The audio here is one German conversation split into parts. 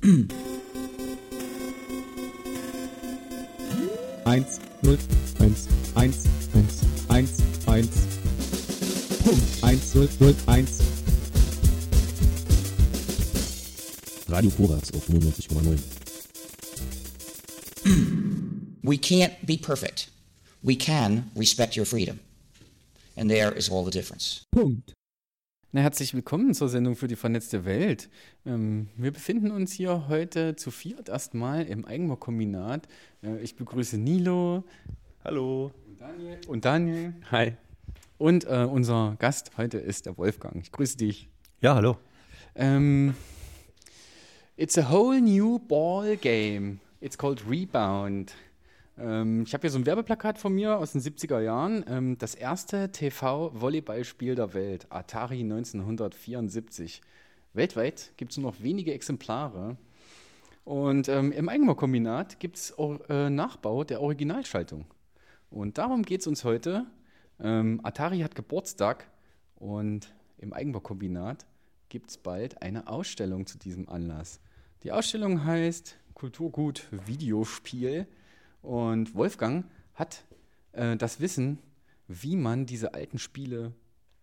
Eins, null, eins, eins, eins, eins, eins. Punkt. Eins, null, null, eins. Radio Korax auf 99,9. We can't be perfect. We can respect your freedom. And there is all the difference. Punkt. Na, herzlich willkommen zur Sendung für die vernetzte Welt. Ähm, wir befinden uns hier heute zu viert erstmal im Eigenbaukombinat. Äh, ich begrüße Nilo. Hallo. Und Daniel. Und, Daniel. Hi. und äh, unser Gast heute ist der Wolfgang. Ich grüße dich. Ja, hallo. Ähm, it's a whole new ball game. It's called Rebound. Ähm, ich habe hier so ein Werbeplakat von mir aus den 70er Jahren. Ähm, das erste TV-Volleyballspiel der Welt, Atari 1974. Weltweit gibt es nur noch wenige Exemplare. Und ähm, im Eigenbaukombinat gibt es äh, Nachbau der Originalschaltung. Und darum geht es uns heute. Ähm, Atari hat Geburtstag und im Eigenbaukombinat gibt es bald eine Ausstellung zu diesem Anlass. Die Ausstellung heißt Kulturgut Videospiel und Wolfgang hat äh, das Wissen, wie man diese alten Spiele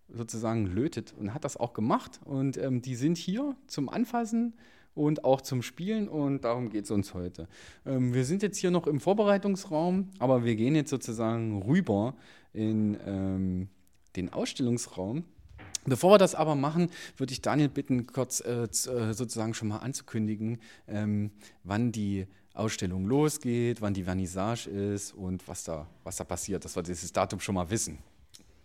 sozusagen lötet und hat das auch gemacht. Und ähm, die sind hier zum Anfassen und auch zum Spielen und darum geht es uns heute. Ähm, wir sind jetzt hier noch im Vorbereitungsraum, aber wir gehen jetzt sozusagen rüber in ähm, den Ausstellungsraum. Bevor wir das aber machen, würde ich Daniel bitten, kurz äh, äh, sozusagen schon mal anzukündigen, ähm, wann die Ausstellung losgeht, wann die Vernissage ist und was da, was da passiert, dass wir dieses Datum schon mal wissen.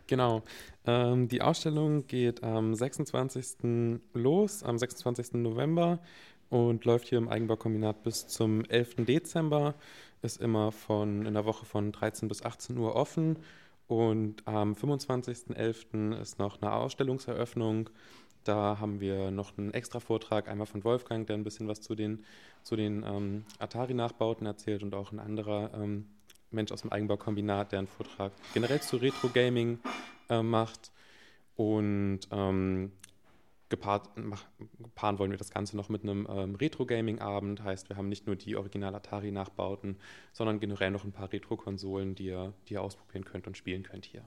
Genau. Ähm, die Ausstellung geht am 26. los, am 26. November und läuft hier im Eigenbaukombinat bis zum 11. Dezember. Ist immer von in der Woche von 13 bis 18 Uhr offen. Und am 25.11. ist noch eine Ausstellungseröffnung. Da haben wir noch einen extra Vortrag, einmal von Wolfgang, der ein bisschen was zu den, zu den ähm, Atari-Nachbauten erzählt und auch ein anderer ähm, Mensch aus dem Eigenbaukombinat, der einen Vortrag generell zu Retro-Gaming äh, macht. Und ähm, gepaart, mach, paaren wollen wir das Ganze noch mit einem ähm, Retro-Gaming-Abend. Heißt, wir haben nicht nur die Original-Atari-Nachbauten, sondern generell noch ein paar Retro-Konsolen, die ihr, die ihr ausprobieren könnt und spielen könnt hier.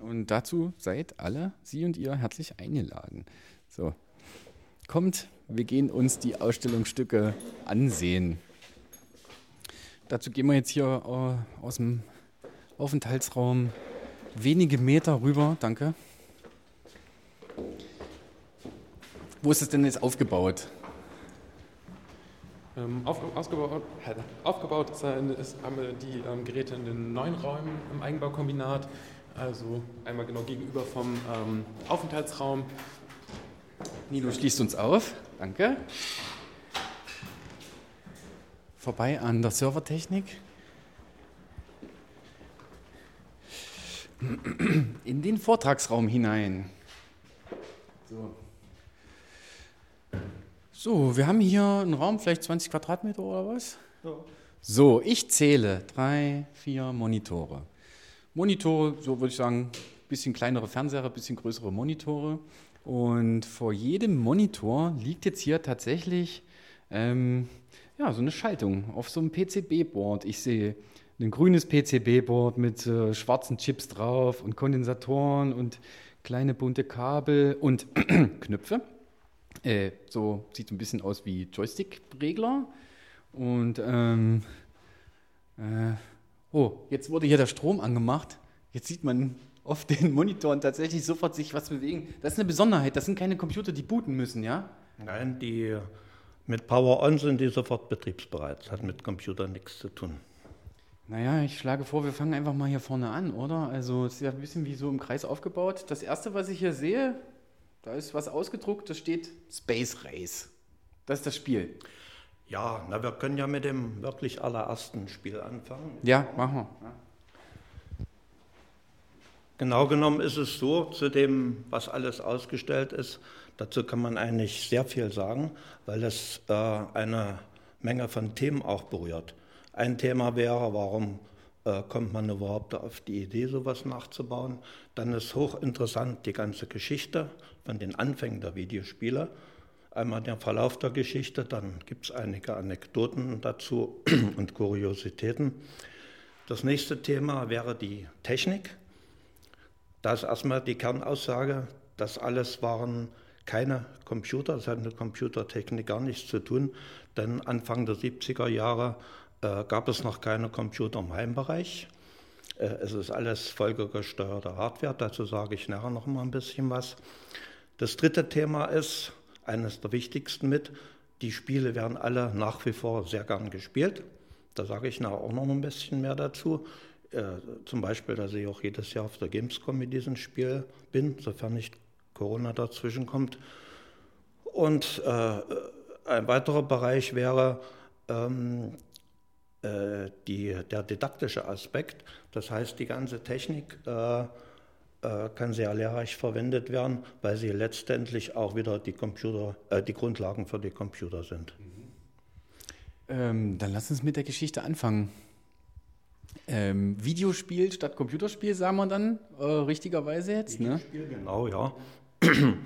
Und dazu seid alle, Sie und ihr, herzlich eingeladen. So, kommt, wir gehen uns die Ausstellungsstücke ansehen. Dazu gehen wir jetzt hier äh, aus dem Aufenthaltsraum wenige Meter rüber. Danke. Wo ist es denn jetzt aufgebaut? Ähm, auf, ausgebaut, aufgebaut ist, äh, ist, haben wir die ähm, Geräte in den neuen Räumen im Eigenbaukombinat. Also einmal genau gegenüber vom ähm, Aufenthaltsraum. Nilo schließt uns auf. Danke. Vorbei an der Servertechnik. In den Vortragsraum hinein. So. So, wir haben hier einen Raum, vielleicht 20 Quadratmeter oder was? So, ich zähle drei, vier Monitore. Monitore, so würde ich sagen, bisschen kleinere Fernseher, bisschen größere Monitore. Und vor jedem Monitor liegt jetzt hier tatsächlich ähm, ja, so eine Schaltung auf so einem PCB-Board. Ich sehe ein grünes PCB-Board mit äh, schwarzen Chips drauf und Kondensatoren und kleine bunte Kabel und Knöpfe. Äh, so sieht ein bisschen aus wie Joystick-Regler. Und ähm, äh, oh, jetzt wurde hier der Strom angemacht. Jetzt sieht man auf den Monitoren tatsächlich sofort sich was bewegen. Das ist eine Besonderheit. Das sind keine Computer, die booten müssen, ja? Nein, die mit Power On sind die sofort betriebsbereit. Das hat mit Computern nichts zu tun. Naja, ich schlage vor, wir fangen einfach mal hier vorne an, oder? Also es ist ja ein bisschen wie so im Kreis aufgebaut. Das erste, was ich hier sehe, da ist was ausgedruckt, da steht Space Race. Das ist das Spiel. Ja, na, wir können ja mit dem wirklich allerersten Spiel anfangen. Ja, machen wir. Genau genommen ist es so, zu dem, was alles ausgestellt ist, dazu kann man eigentlich sehr viel sagen, weil es äh, eine Menge von Themen auch berührt. Ein Thema wäre, warum äh, kommt man überhaupt auf die Idee, sowas nachzubauen? Dann ist hochinteressant die ganze Geschichte von den Anfängen der Videospiele. Einmal den Verlauf der Geschichte, dann gibt es einige Anekdoten dazu und Kuriositäten. Das nächste Thema wäre die Technik. Da ist erstmal die Kernaussage, das alles waren keine Computer, das hat mit Computertechnik gar nichts zu tun, denn Anfang der 70er Jahre äh, gab es noch keine Computer im Heimbereich. Äh, es ist alles folgegesteuerte Hardware, dazu sage ich nachher noch mal ein bisschen was. Das dritte Thema ist, eines der wichtigsten mit, die Spiele werden alle nach wie vor sehr gern gespielt. Da sage ich nachher auch noch ein bisschen mehr dazu. Äh, zum Beispiel, dass ich auch jedes Jahr auf der Gamescom mit diesem Spiel bin, sofern nicht Corona dazwischen kommt. Und äh, ein weiterer Bereich wäre ähm, äh, die, der didaktische Aspekt. Das heißt, die ganze Technik äh, kann sehr lehrreich verwendet werden, weil sie letztendlich auch wieder die, Computer, äh, die Grundlagen für die Computer sind. Ähm, dann lass uns mit der Geschichte anfangen. Ähm, Videospiel statt Computerspiel, sagen wir dann, äh, richtigerweise jetzt. Ne? Videospiel, genau, ja.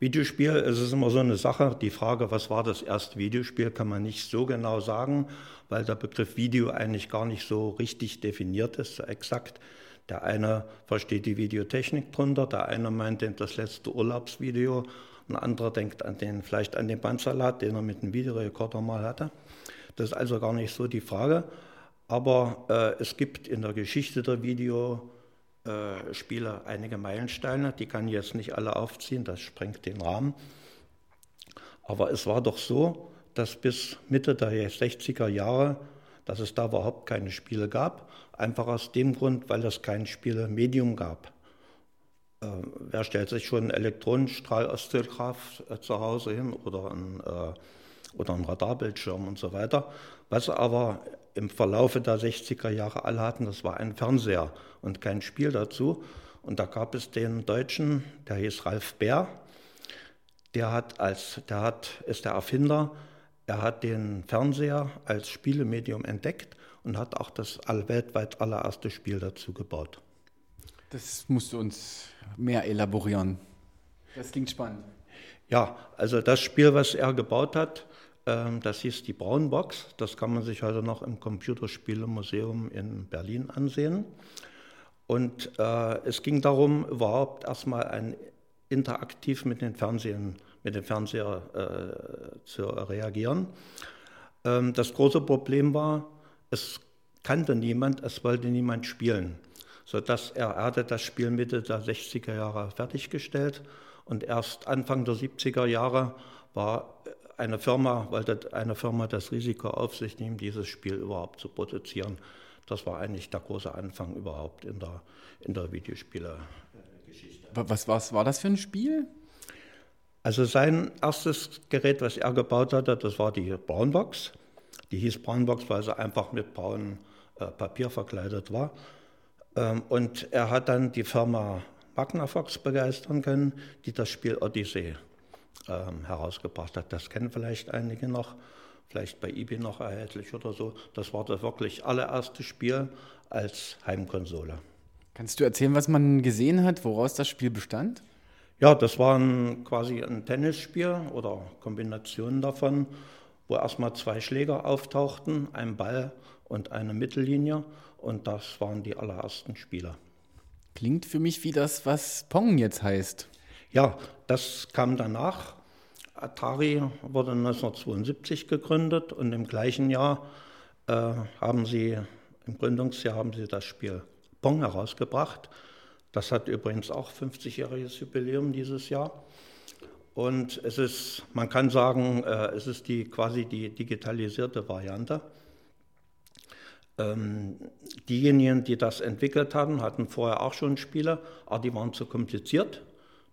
Videospiel, es ist immer so eine Sache. Die Frage, was war das erste Videospiel, kann man nicht so genau sagen, weil der Begriff Video eigentlich gar nicht so richtig definiert ist, so exakt. Der eine versteht die Videotechnik drunter, der eine meint das letzte Urlaubsvideo, ein anderer denkt an den, vielleicht an den Bandsalat, den er mit einem Videorekorder mal hatte. Das ist also gar nicht so die Frage. Aber äh, es gibt in der Geschichte der Videospiele äh, einige Meilensteine, die kann ich jetzt nicht alle aufziehen, das sprengt den Rahmen. Aber es war doch so, dass bis Mitte der 60er Jahre, dass es da überhaupt keine Spiele gab, einfach aus dem Grund, weil es kein Spielemedium gab. Äh, wer stellt sich schon einen Elektronenstrahl-Oszillograph äh, zu Hause hin oder ein äh, oder ein Radarbildschirm und so weiter. Was aber im Verlaufe der 60er Jahre alle hatten, das war ein Fernseher und kein Spiel dazu. Und da gab es den Deutschen, der hieß Ralf Bär, der hat als, der hat, ist der Erfinder, er hat den Fernseher als Spielemedium entdeckt und hat auch das weltweit allererste Spiel dazu gebaut. Das musst du uns mehr elaborieren. Das klingt spannend. Ja, also das Spiel, was er gebaut hat, ähm, das hieß die Braunbox. Das kann man sich heute noch im Computerspielemuseum in Berlin ansehen. Und äh, es ging darum, überhaupt erstmal ein interaktiv mit den Fernsehen, mit dem Fernseher äh, zu reagieren. Ähm, das große Problem war, es kannte niemand, es wollte niemand spielen, sodass er, er hatte das Spiel Mitte der 60er Jahre fertiggestellt und erst Anfang der 70er Jahre war eine Firma, wollte eine Firma das Risiko auf sich nehmen, dieses Spiel überhaupt zu produzieren. Das war eigentlich der große Anfang überhaupt in der, in der Videospiele-Geschichte. Was, was war das für ein Spiel? Also sein erstes Gerät, was er gebaut hatte, das war die Braunbox. Die hieß Braunbox, weil sie einfach mit braunem äh, Papier verkleidet war. Ähm, und er hat dann die Firma Magnavox begeistern können, die das Spiel Odyssey ähm, herausgebracht hat. Das kennen vielleicht einige noch, vielleicht bei eBay noch erhältlich oder so. Das war das wirklich allererste Spiel als Heimkonsole. Kannst du erzählen, was man gesehen hat, woraus das Spiel bestand? Ja, das war ein, quasi ein Tennisspiel oder Kombinationen davon, wo erstmal zwei Schläger auftauchten, ein Ball und eine Mittellinie. Und das waren die allerersten Spieler. Klingt für mich wie das, was Pong jetzt heißt. Ja, das kam danach. Atari wurde 1972 gegründet und im gleichen Jahr äh, haben sie, im Gründungsjahr haben sie das Spiel Pong herausgebracht. Das hat übrigens auch 50-jähriges Jubiläum dieses Jahr. Und es ist, man kann sagen, äh, es ist die, quasi die digitalisierte Variante. Ähm, diejenigen, die das entwickelt haben, hatten vorher auch schon Spiele, aber die waren zu kompliziert.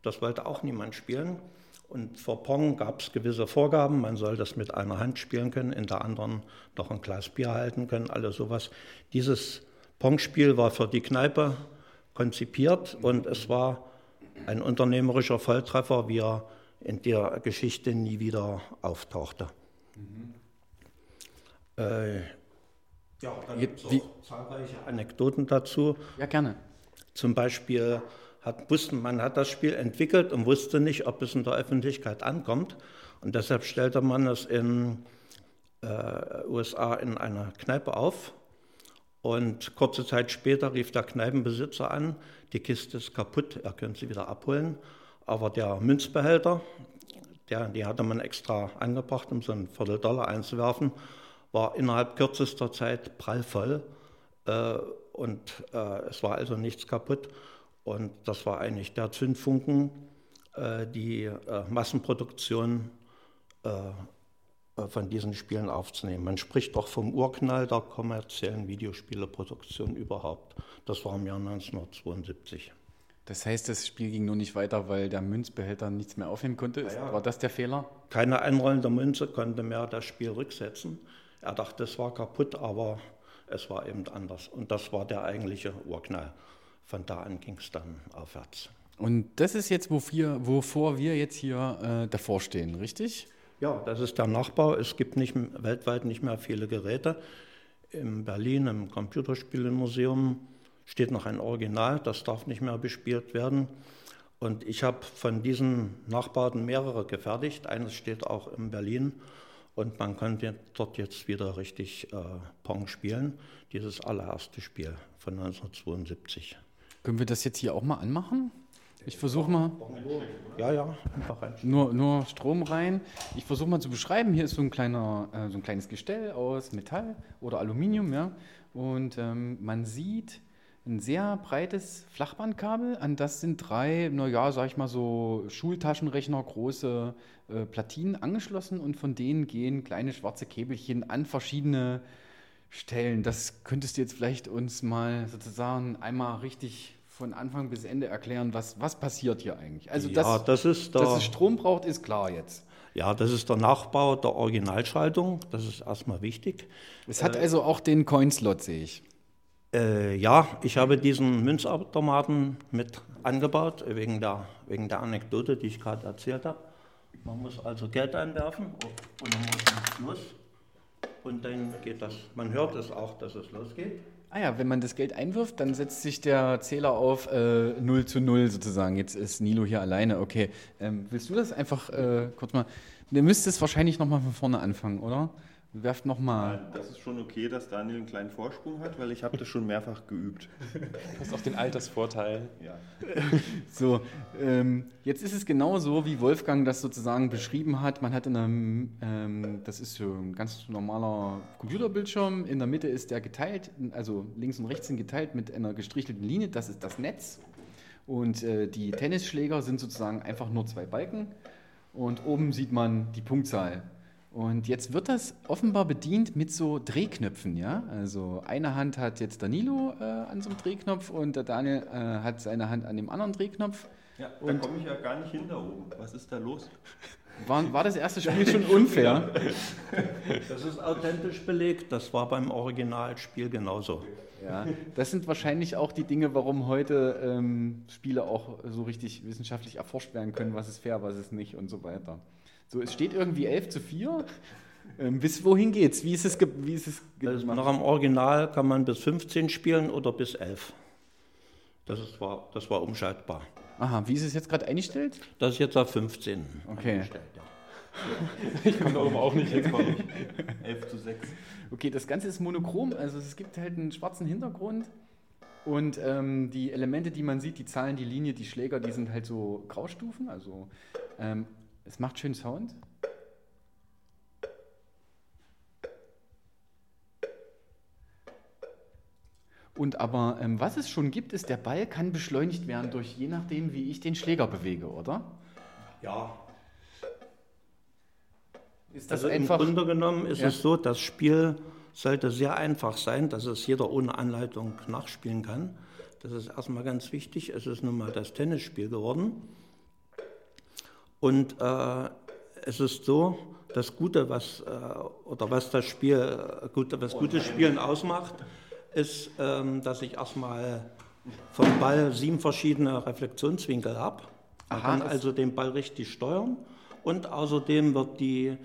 Das wollte auch niemand spielen. Und vor Pong gab es gewisse Vorgaben. Man soll das mit einer Hand spielen können, in der anderen noch ein Glas Bier halten können, alles sowas. Dieses Pong-Spiel war für die Kneipe konzipiert und es war ein unternehmerischer Volltreffer, wie er in der Geschichte nie wieder auftauchte. Mhm. Äh, ja, dann gibt es zahlreiche Anekdoten dazu. Ja, gerne. Zum Beispiel hat, wussten, man hat das Spiel entwickelt und wusste nicht, ob es in der Öffentlichkeit ankommt. Und deshalb stellte man es in äh, USA in einer Kneipe auf. Und kurze Zeit später rief der Kneipenbesitzer an, die Kiste ist kaputt, er könnte sie wieder abholen. Aber der Münzbehälter, der, die hatte man extra angebracht, um so einen Vierteldollar einzuwerfen, war innerhalb kürzester Zeit prallvoll. Äh, und äh, es war also nichts kaputt. Und das war eigentlich der Zündfunken, äh, die äh, Massenproduktion äh, von diesen Spielen aufzunehmen. Man spricht doch vom Urknall der kommerziellen Videospieleproduktion überhaupt. Das war im Jahr 1972. Das heißt, das Spiel ging nur nicht weiter, weil der Münzbehälter nichts mehr aufnehmen konnte. Ja. War das der Fehler? Keine einrollende Münze konnte mehr das Spiel rücksetzen. Er dachte, es war kaputt, aber es war eben anders. Und das war der eigentliche Urknall. Von da an ging es dann aufwärts. Und das ist jetzt, wofür, wovor wir jetzt hier äh, davor stehen, richtig? Ja, das ist der Nachbau. Es gibt nicht, weltweit nicht mehr viele Geräte. In Berlin im Computerspielemuseum steht noch ein Original, das darf nicht mehr bespielt werden. Und ich habe von diesen Nachbauten mehrere gefertigt. Eines steht auch in Berlin und man kann dort jetzt wieder richtig äh, Pong spielen. Dieses allererste Spiel von 1972. Können wir das jetzt hier auch mal anmachen? Ich versuche mal. Ja, ja, einfach rein. Nur, nur Strom rein. Ich versuche mal zu beschreiben. Hier ist so ein, kleiner, äh, so ein kleines Gestell aus Metall oder Aluminium, ja. Und ähm, man sieht ein sehr breites Flachbandkabel. An das sind drei, naja, sag ich mal so Schultaschenrechner, große äh, Platinen angeschlossen und von denen gehen kleine schwarze Käbelchen an verschiedene Stellen. Das könntest du jetzt vielleicht uns mal sozusagen einmal richtig von Anfang bis Ende erklären, was, was passiert hier eigentlich? Also, ja, dass, das ist der, dass es Strom braucht, ist klar jetzt. Ja, das ist der Nachbau der Originalschaltung. Das ist erstmal wichtig. Es hat äh, also auch den Coinslot, sehe ich. Äh, ja, ich habe diesen Münzautomaten mit angebaut, wegen der, wegen der Anekdote, die ich gerade erzählt habe. Man muss also Geld einwerfen und dann muss es los. Und dann geht das. Man hört es auch, dass es losgeht. Ah ja, wenn man das Geld einwirft, dann setzt sich der Zähler auf äh, 0 zu 0 sozusagen. Jetzt ist Nilo hier alleine. Okay, ähm, willst du das einfach äh, kurz mal... Du müsstest wahrscheinlich nochmal von vorne anfangen, oder? Werft nochmal. Das ist schon okay, dass Daniel einen kleinen Vorsprung hat, weil ich habe das schon mehrfach geübt. Du hast auch den Altersvorteil. Ja. So, ähm, jetzt ist es genauso, wie Wolfgang das sozusagen beschrieben hat. Man hat in einem, ähm, das ist so ein ganz normaler Computerbildschirm. In der Mitte ist der geteilt, also links und rechts sind geteilt mit einer gestrichelten Linie. Das ist das Netz. Und äh, die Tennisschläger sind sozusagen einfach nur zwei Balken. Und oben sieht man die Punktzahl. Und jetzt wird das offenbar bedient mit so Drehknöpfen, ja. Also eine Hand hat jetzt Danilo äh, an so einem Drehknopf und der Daniel äh, hat seine Hand an dem anderen Drehknopf. Ja, da komme ich ja gar nicht hinter oben. Was ist da los? War, war das erste Spiel schon unfair? Das ist authentisch belegt. Das war beim Originalspiel genauso. Ja, das sind wahrscheinlich auch die Dinge, warum heute ähm, Spiele auch so richtig wissenschaftlich erforscht werden können, was ist fair, was ist nicht und so weiter. So, es steht irgendwie 11 zu 4. Ähm, bis wohin geht's? Wie ist es, wie ist es also Noch am Original kann man bis 15 spielen oder bis 11. Das, ist, war, das war umschaltbar. Aha, wie ist es jetzt gerade eingestellt? Das ist jetzt auf 15 okay. eingestellt. Ja. Ich komme da oben auch nicht hin. 11 zu 6. Okay, das Ganze ist monochrom, also es gibt halt einen schwarzen Hintergrund und ähm, die Elemente, die man sieht, die Zahlen, die Linie, die Schläger, die sind halt so Graustufen, also ähm, es macht schön Sound. Und aber ähm, was es schon gibt, ist, der Ball kann beschleunigt werden durch je nachdem, wie ich den Schläger bewege, oder? Ja. Ist das also einfach? Im Grunde genommen ist ja. es so, das Spiel sollte sehr einfach sein, dass es jeder ohne Anleitung nachspielen kann. Das ist erstmal ganz wichtig. Es ist nun mal das Tennisspiel geworden. Und äh, es ist so, das Gute, was, äh, oder was das Spiel, gut, was gutes Spielen ausmacht, ist, ähm, dass ich erstmal vom Ball sieben verschiedene Reflexionswinkel habe. Man Aha, kann also den Ball richtig steuern und außerdem wird die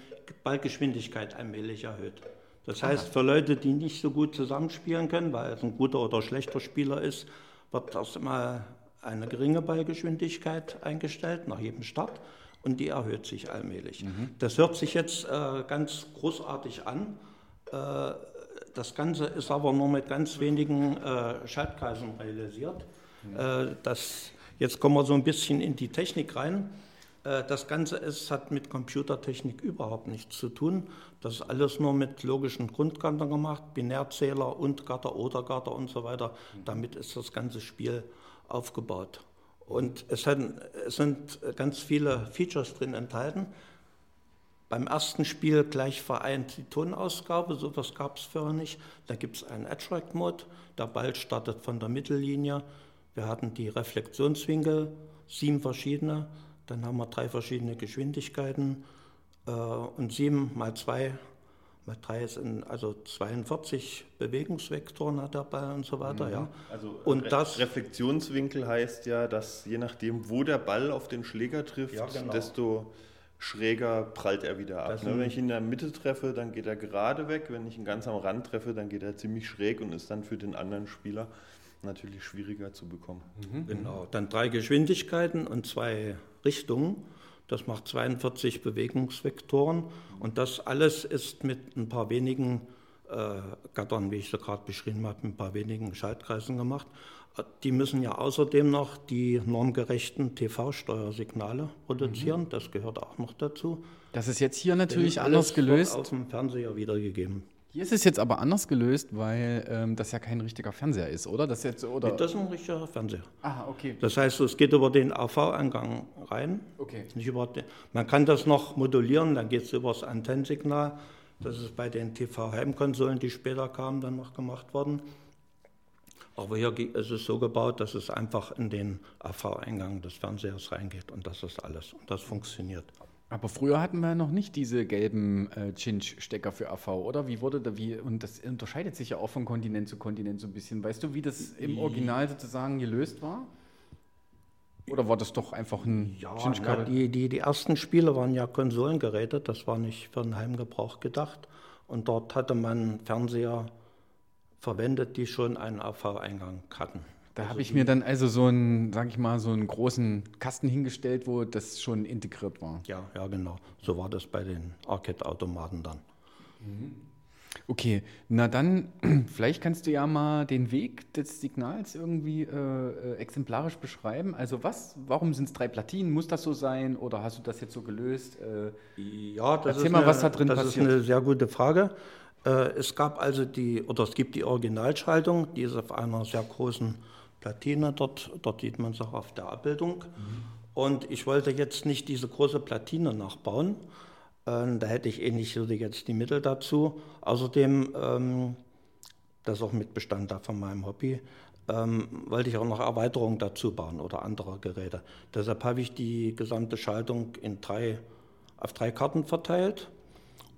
Ballgeschwindigkeit allmählich erhöht. Das heißt, für Leute, die nicht so gut zusammenspielen können, weil es ein guter oder schlechter Spieler ist, wird erstmal eine geringe Ballgeschwindigkeit eingestellt nach jedem Start und die erhöht sich allmählich. Das hört sich jetzt äh, ganz großartig an. Äh, das Ganze ist aber nur mit ganz wenigen äh, Schaltkreisen realisiert. Äh, das, jetzt kommen wir so ein bisschen in die Technik rein. Äh, Das Ganze ist, hat mit Computertechnik überhaupt nichts zu tun. Das ist alles nur mit logischen Grundgattern gemacht, Binärzähler und Gatter oder Gatter und so weiter. Damit ist das ganze Spiel aufgebaut. Und es, sind ganz viele Features drin enthalten. Beim ersten Spiel gleich vereint die Tonausgabe, sowas gab es vorher nicht. Da gibt es einen Attract-Mode, der Ball startet von der Mittellinie. Wir hatten die Reflexionswinkel, sieben verschiedene. Dann haben wir drei verschiedene Geschwindigkeiten äh, und sieben mal zwei sind also 42 Bewegungsvektoren hat der Ball und so weiter. Ja. Also Und Re das- Reflexionswinkel heißt ja, dass je nachdem, wo der Ball auf den Schläger trifft, Ja, genau. desto schräger prallt er wieder ab. Ne? Wenn ich ihn in der Mitte treffe, dann geht er gerade weg. Wenn ich ihn ganz am Rand treffe, dann geht er ziemlich schräg und ist dann für den anderen Spieler natürlich schwieriger zu bekommen. Genau, dann drei Geschwindigkeiten und zwei Richtungen. Das macht 42 Bewegungsvektoren und das alles ist mit ein paar wenigen äh, Gattern, wie ich sie gerade beschrieben habe, mit ein paar wenigen Schaltkreisen gemacht. Äh, Die müssen ja außerdem noch die normgerechten TV-Steuersignale produzieren. Das gehört auch noch dazu. Das ist jetzt hier natürlich Denn anders alles wird gelöst. Auf dem Fernseher wiedergegeben. Hier ist es jetzt aber anders gelöst, weil ähm, das ja kein richtiger Fernseher ist, oder? Das jetzt, oder? Das ist ein richtiger Fernseher. ah, okay. Das heißt, es geht über den AV-Eingang rein. Okay. Nicht über den, man kann das noch modulieren, dann geht es über das Antennensignal. Das ist bei den TV-Heimkonsolen, die später kamen, dann noch gemacht worden. Aber hier ist es so gebaut, dass es einfach in den AV-Eingang des Fernsehers reingeht und das ist alles. Und das funktioniert. Aber früher hatten wir noch nicht diese gelben äh, Cinch-Stecker für AV, oder? Wie wurde da wie? Und das unterscheidet sich ja auch von Kontinent zu Kontinent so ein bisschen. Weißt du, wie das im Original sozusagen gelöst war? Oder war das doch einfach ein Ja, Cinch-Kabel? die, die, die ersten Spiele waren ja Konsolengeräte, das war nicht für den Heimgebrauch gedacht. Und dort hatte man Fernseher verwendet, die schon einen AV-Eingang hatten. Da habe ich mir dann also so einen, sag ich mal, so einen großen Kasten hingestellt, wo das schon integriert war. Ja, ja, genau. So war das bei den Arcade-Automaten dann. Okay, na dann, vielleicht kannst du ja mal den Weg des Signals irgendwie äh, äh, exemplarisch beschreiben. Also was, warum sind es drei Platinen? Muss das so sein oder hast du das jetzt so gelöst? Äh, Ja, das Erzähl ist mal, eine, was da drin das passiert. ist eine sehr gute Frage. Äh, Es gab also die, oder es gibt die Originalschaltung, die ist auf einer sehr großen Platine dort, dort sieht man es auch auf der Abbildung. Und ich wollte jetzt nicht diese große Platine nachbauen, äh, da hätte ich eh nicht so jetzt die Mittel dazu. Außerdem, ähm, das ist auch mit Bestand da von meinem Hobby, ähm, wollte ich auch noch Erweiterungen dazu bauen oder andere Geräte. Deshalb habe ich die gesamte Schaltung in drei, auf drei Karten verteilt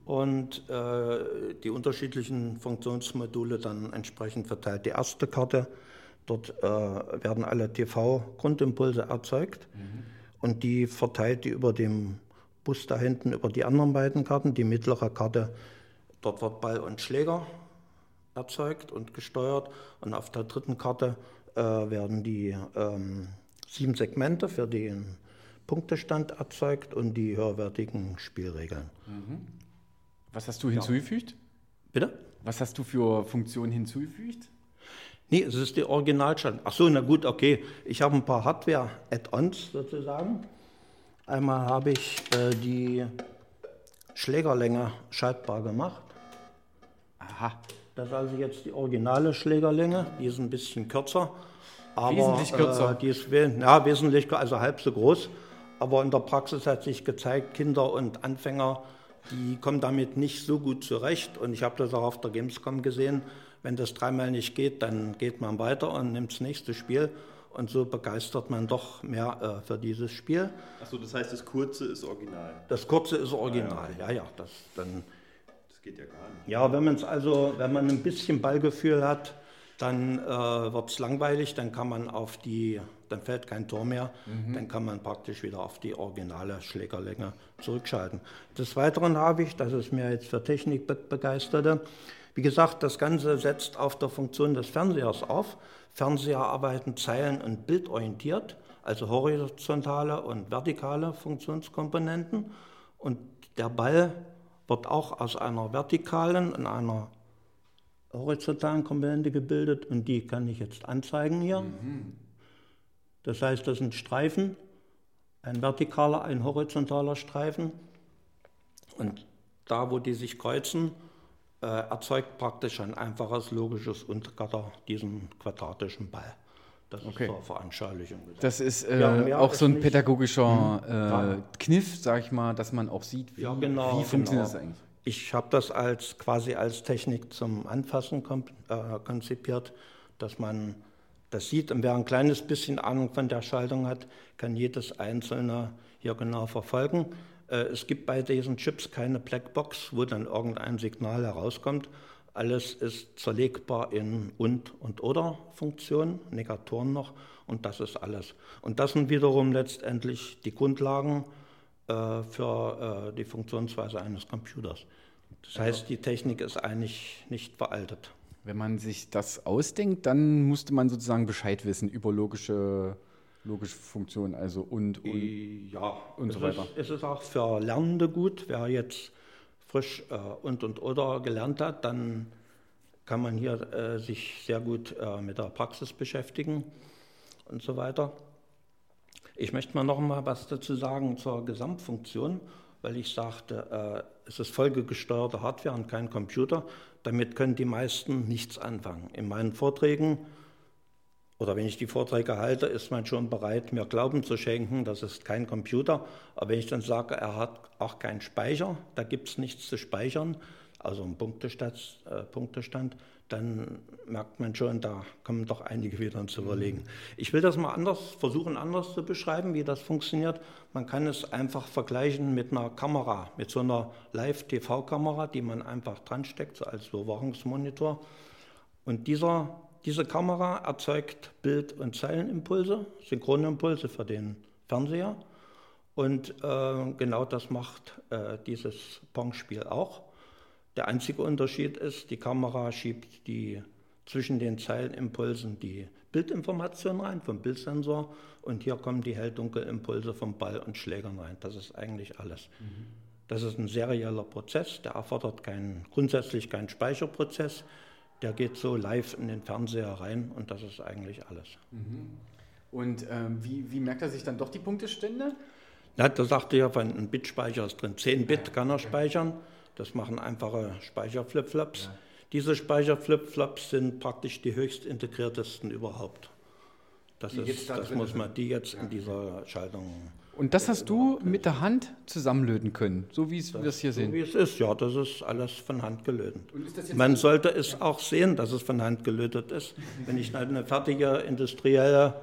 und äh, die unterschiedlichen Funktionsmodule dann entsprechend verteilt. Die erste Karte, dort äh, werden alle TV-Grundimpulse erzeugt und die verteilt die über dem Bus da hinten über die anderen beiden Karten. Die mittlere Karte, dort wird Ball und Schläger erzeugt und gesteuert. Und auf der dritten Karte äh, werden die ähm, sieben Segmente für den Punktestand erzeugt und die höherwertigen Spielregeln. was hast du hinzugefügt? Bitte? Was hast du für Funktionen hinzugefügt? Nee, es ist die Originalschaltung. Ach so, na gut, okay. Ich habe ein paar Hardware-Add-ons sozusagen. Einmal habe ich äh, die Schlägerlänge schaltbar gemacht. Aha, Das ist also jetzt die originale Schlägerlänge, die ist ein bisschen kürzer. Aber, Wesentlich kürzer. Äh, die ist we ja, wesentlich, also halb so groß. Aber in der Praxis hat sich gezeigt, Kinder und Anfänger, die kommen damit nicht so gut zurecht. Und ich habe das auch auf der Gamescom gesehen. Wenn das dreimal nicht geht, dann geht man weiter und nimmt das nächste Spiel. Und so begeistert man doch mehr äh, für dieses Spiel. Achso, das heißt, das kurze ist original. Das kurze ist original, ja, ja. Das, dann, Das geht ja gar nicht. Ja, wenn man es also, wenn man ein bisschen Ballgefühl hat, dann äh, wird es langweilig, dann kann man auf die, dann fällt kein Tor mehr, dann kann man praktisch wieder auf die originale Schlägerlänge zurückschalten. Des Weiteren habe ich, das ist mir jetzt für Technik be- begeisterte, wie gesagt, das Ganze setzt auf der Funktion des Fernsehers auf. Fernseher arbeiten zeilen- und bildorientiert, also horizontale und vertikale Funktionskomponenten. Und der Ball wird auch aus einer vertikalen und einer horizontalen Komponente gebildet und die kann ich jetzt anzeigen hier. Das heißt, das sind Streifen, ein vertikaler, ein horizontaler Streifen. Und da, wo die sich kreuzen, äh, erzeugt praktisch ein einfaches logisches Untergatter diesen quadratischen Ball. Das Okay. ist zur Veranschaulichung. gesagt. Das ist äh, Ja, auch ist so ein pädagogischer äh, Ja. Kniff, sag ich mal, dass man auch sieht, wie, Ja, genau, wie funktioniert genau. das eigentlich. Ich habe das als quasi als Technik zum Anfassen äh, konzipiert, dass man das sieht und wer ein kleines bisschen Ahnung von der Schaltung hat, kann jedes einzelne hier genau verfolgen. Äh, es gibt bei diesen Chips keine Blackbox, wo dann irgendein Signal herauskommt. Alles ist zerlegbar in und und oder Funktionen, Negatoren noch und das ist alles. Und das sind wiederum letztendlich die Grundlagen äh, für äh, die Funktionsweise eines Computers. Das heißt, die Technik ist eigentlich nicht veraltet. Wenn man sich das ausdenkt, dann musste man sozusagen Bescheid wissen über logische, logische Funktionen, also und, und. Ja, und so weiter. Ist, es ist auch für Lernende gut. Wer jetzt frisch äh, und und oder gelernt hat, dann kann man hier äh, sich sehr gut äh, mit der Praxis beschäftigen und so weiter. Ich möchte mal noch mal was dazu sagen zur Gesamtfunktion, weil ich sagte, äh, es ist folgegesteuerte Hardware und kein Computer. Damit können die meisten nichts anfangen. In meinen Vorträgen oder wenn ich die Vorträge halte, ist man schon bereit, mir Glauben zu schenken, das ist kein Computer. Aber wenn ich dann sage, er hat auch keinen Speicher, da gibt es nichts zu speichern, also ein Punktestand, äh, Punktestand, dann merkt man schon, da kommen doch einige wieder ins Überlegen. Ich will das mal anders versuchen, anders zu beschreiben, wie das funktioniert. Man kann es einfach vergleichen mit einer Kamera, mit so einer Live-TV-Kamera, die man einfach dran steckt, so als Überwachungsmonitor. Und dieser, diese Kamera erzeugt Bild- und Zeilenimpulse, Synchronimpulse für den Fernseher. Und äh, genau das macht äh, dieses Pong-Spiel auch. Der einzige Unterschied ist, die Kamera schiebt die, zwischen den Zeilenimpulsen die Bildinformation rein vom Bildsensor und hier kommen die Hell-Dunkel-Impulse vom Ball und Schlägern rein. Das ist eigentlich alles. Das ist ein serieller Prozess, der erfordert keinen, grundsätzlich keinen Speicherprozess. Der geht so live in den Fernseher rein und das ist eigentlich alles. Und ähm, wie, wie merkt er sich dann doch die Punktestände? Ja, da sagte ja, von ein Bit-Speicher ist drin. 10 Bit kann er speichern. Das machen einfache Speicherflipflops. Diese Speicherflipflops sind praktisch die höchst integriertesten überhaupt. Das, Die ist, da das muss man, die jetzt in dieser Schaltung. Und das hast du mit der Hand zusammenlöten können, so wie es- wir es hier So sehen. wie es ist, ja, das ist alles von Hand gelötet. Und Man sollte es auch sehen, dass es von Hand gelötet ist. Wenn ich eine fertige industrielle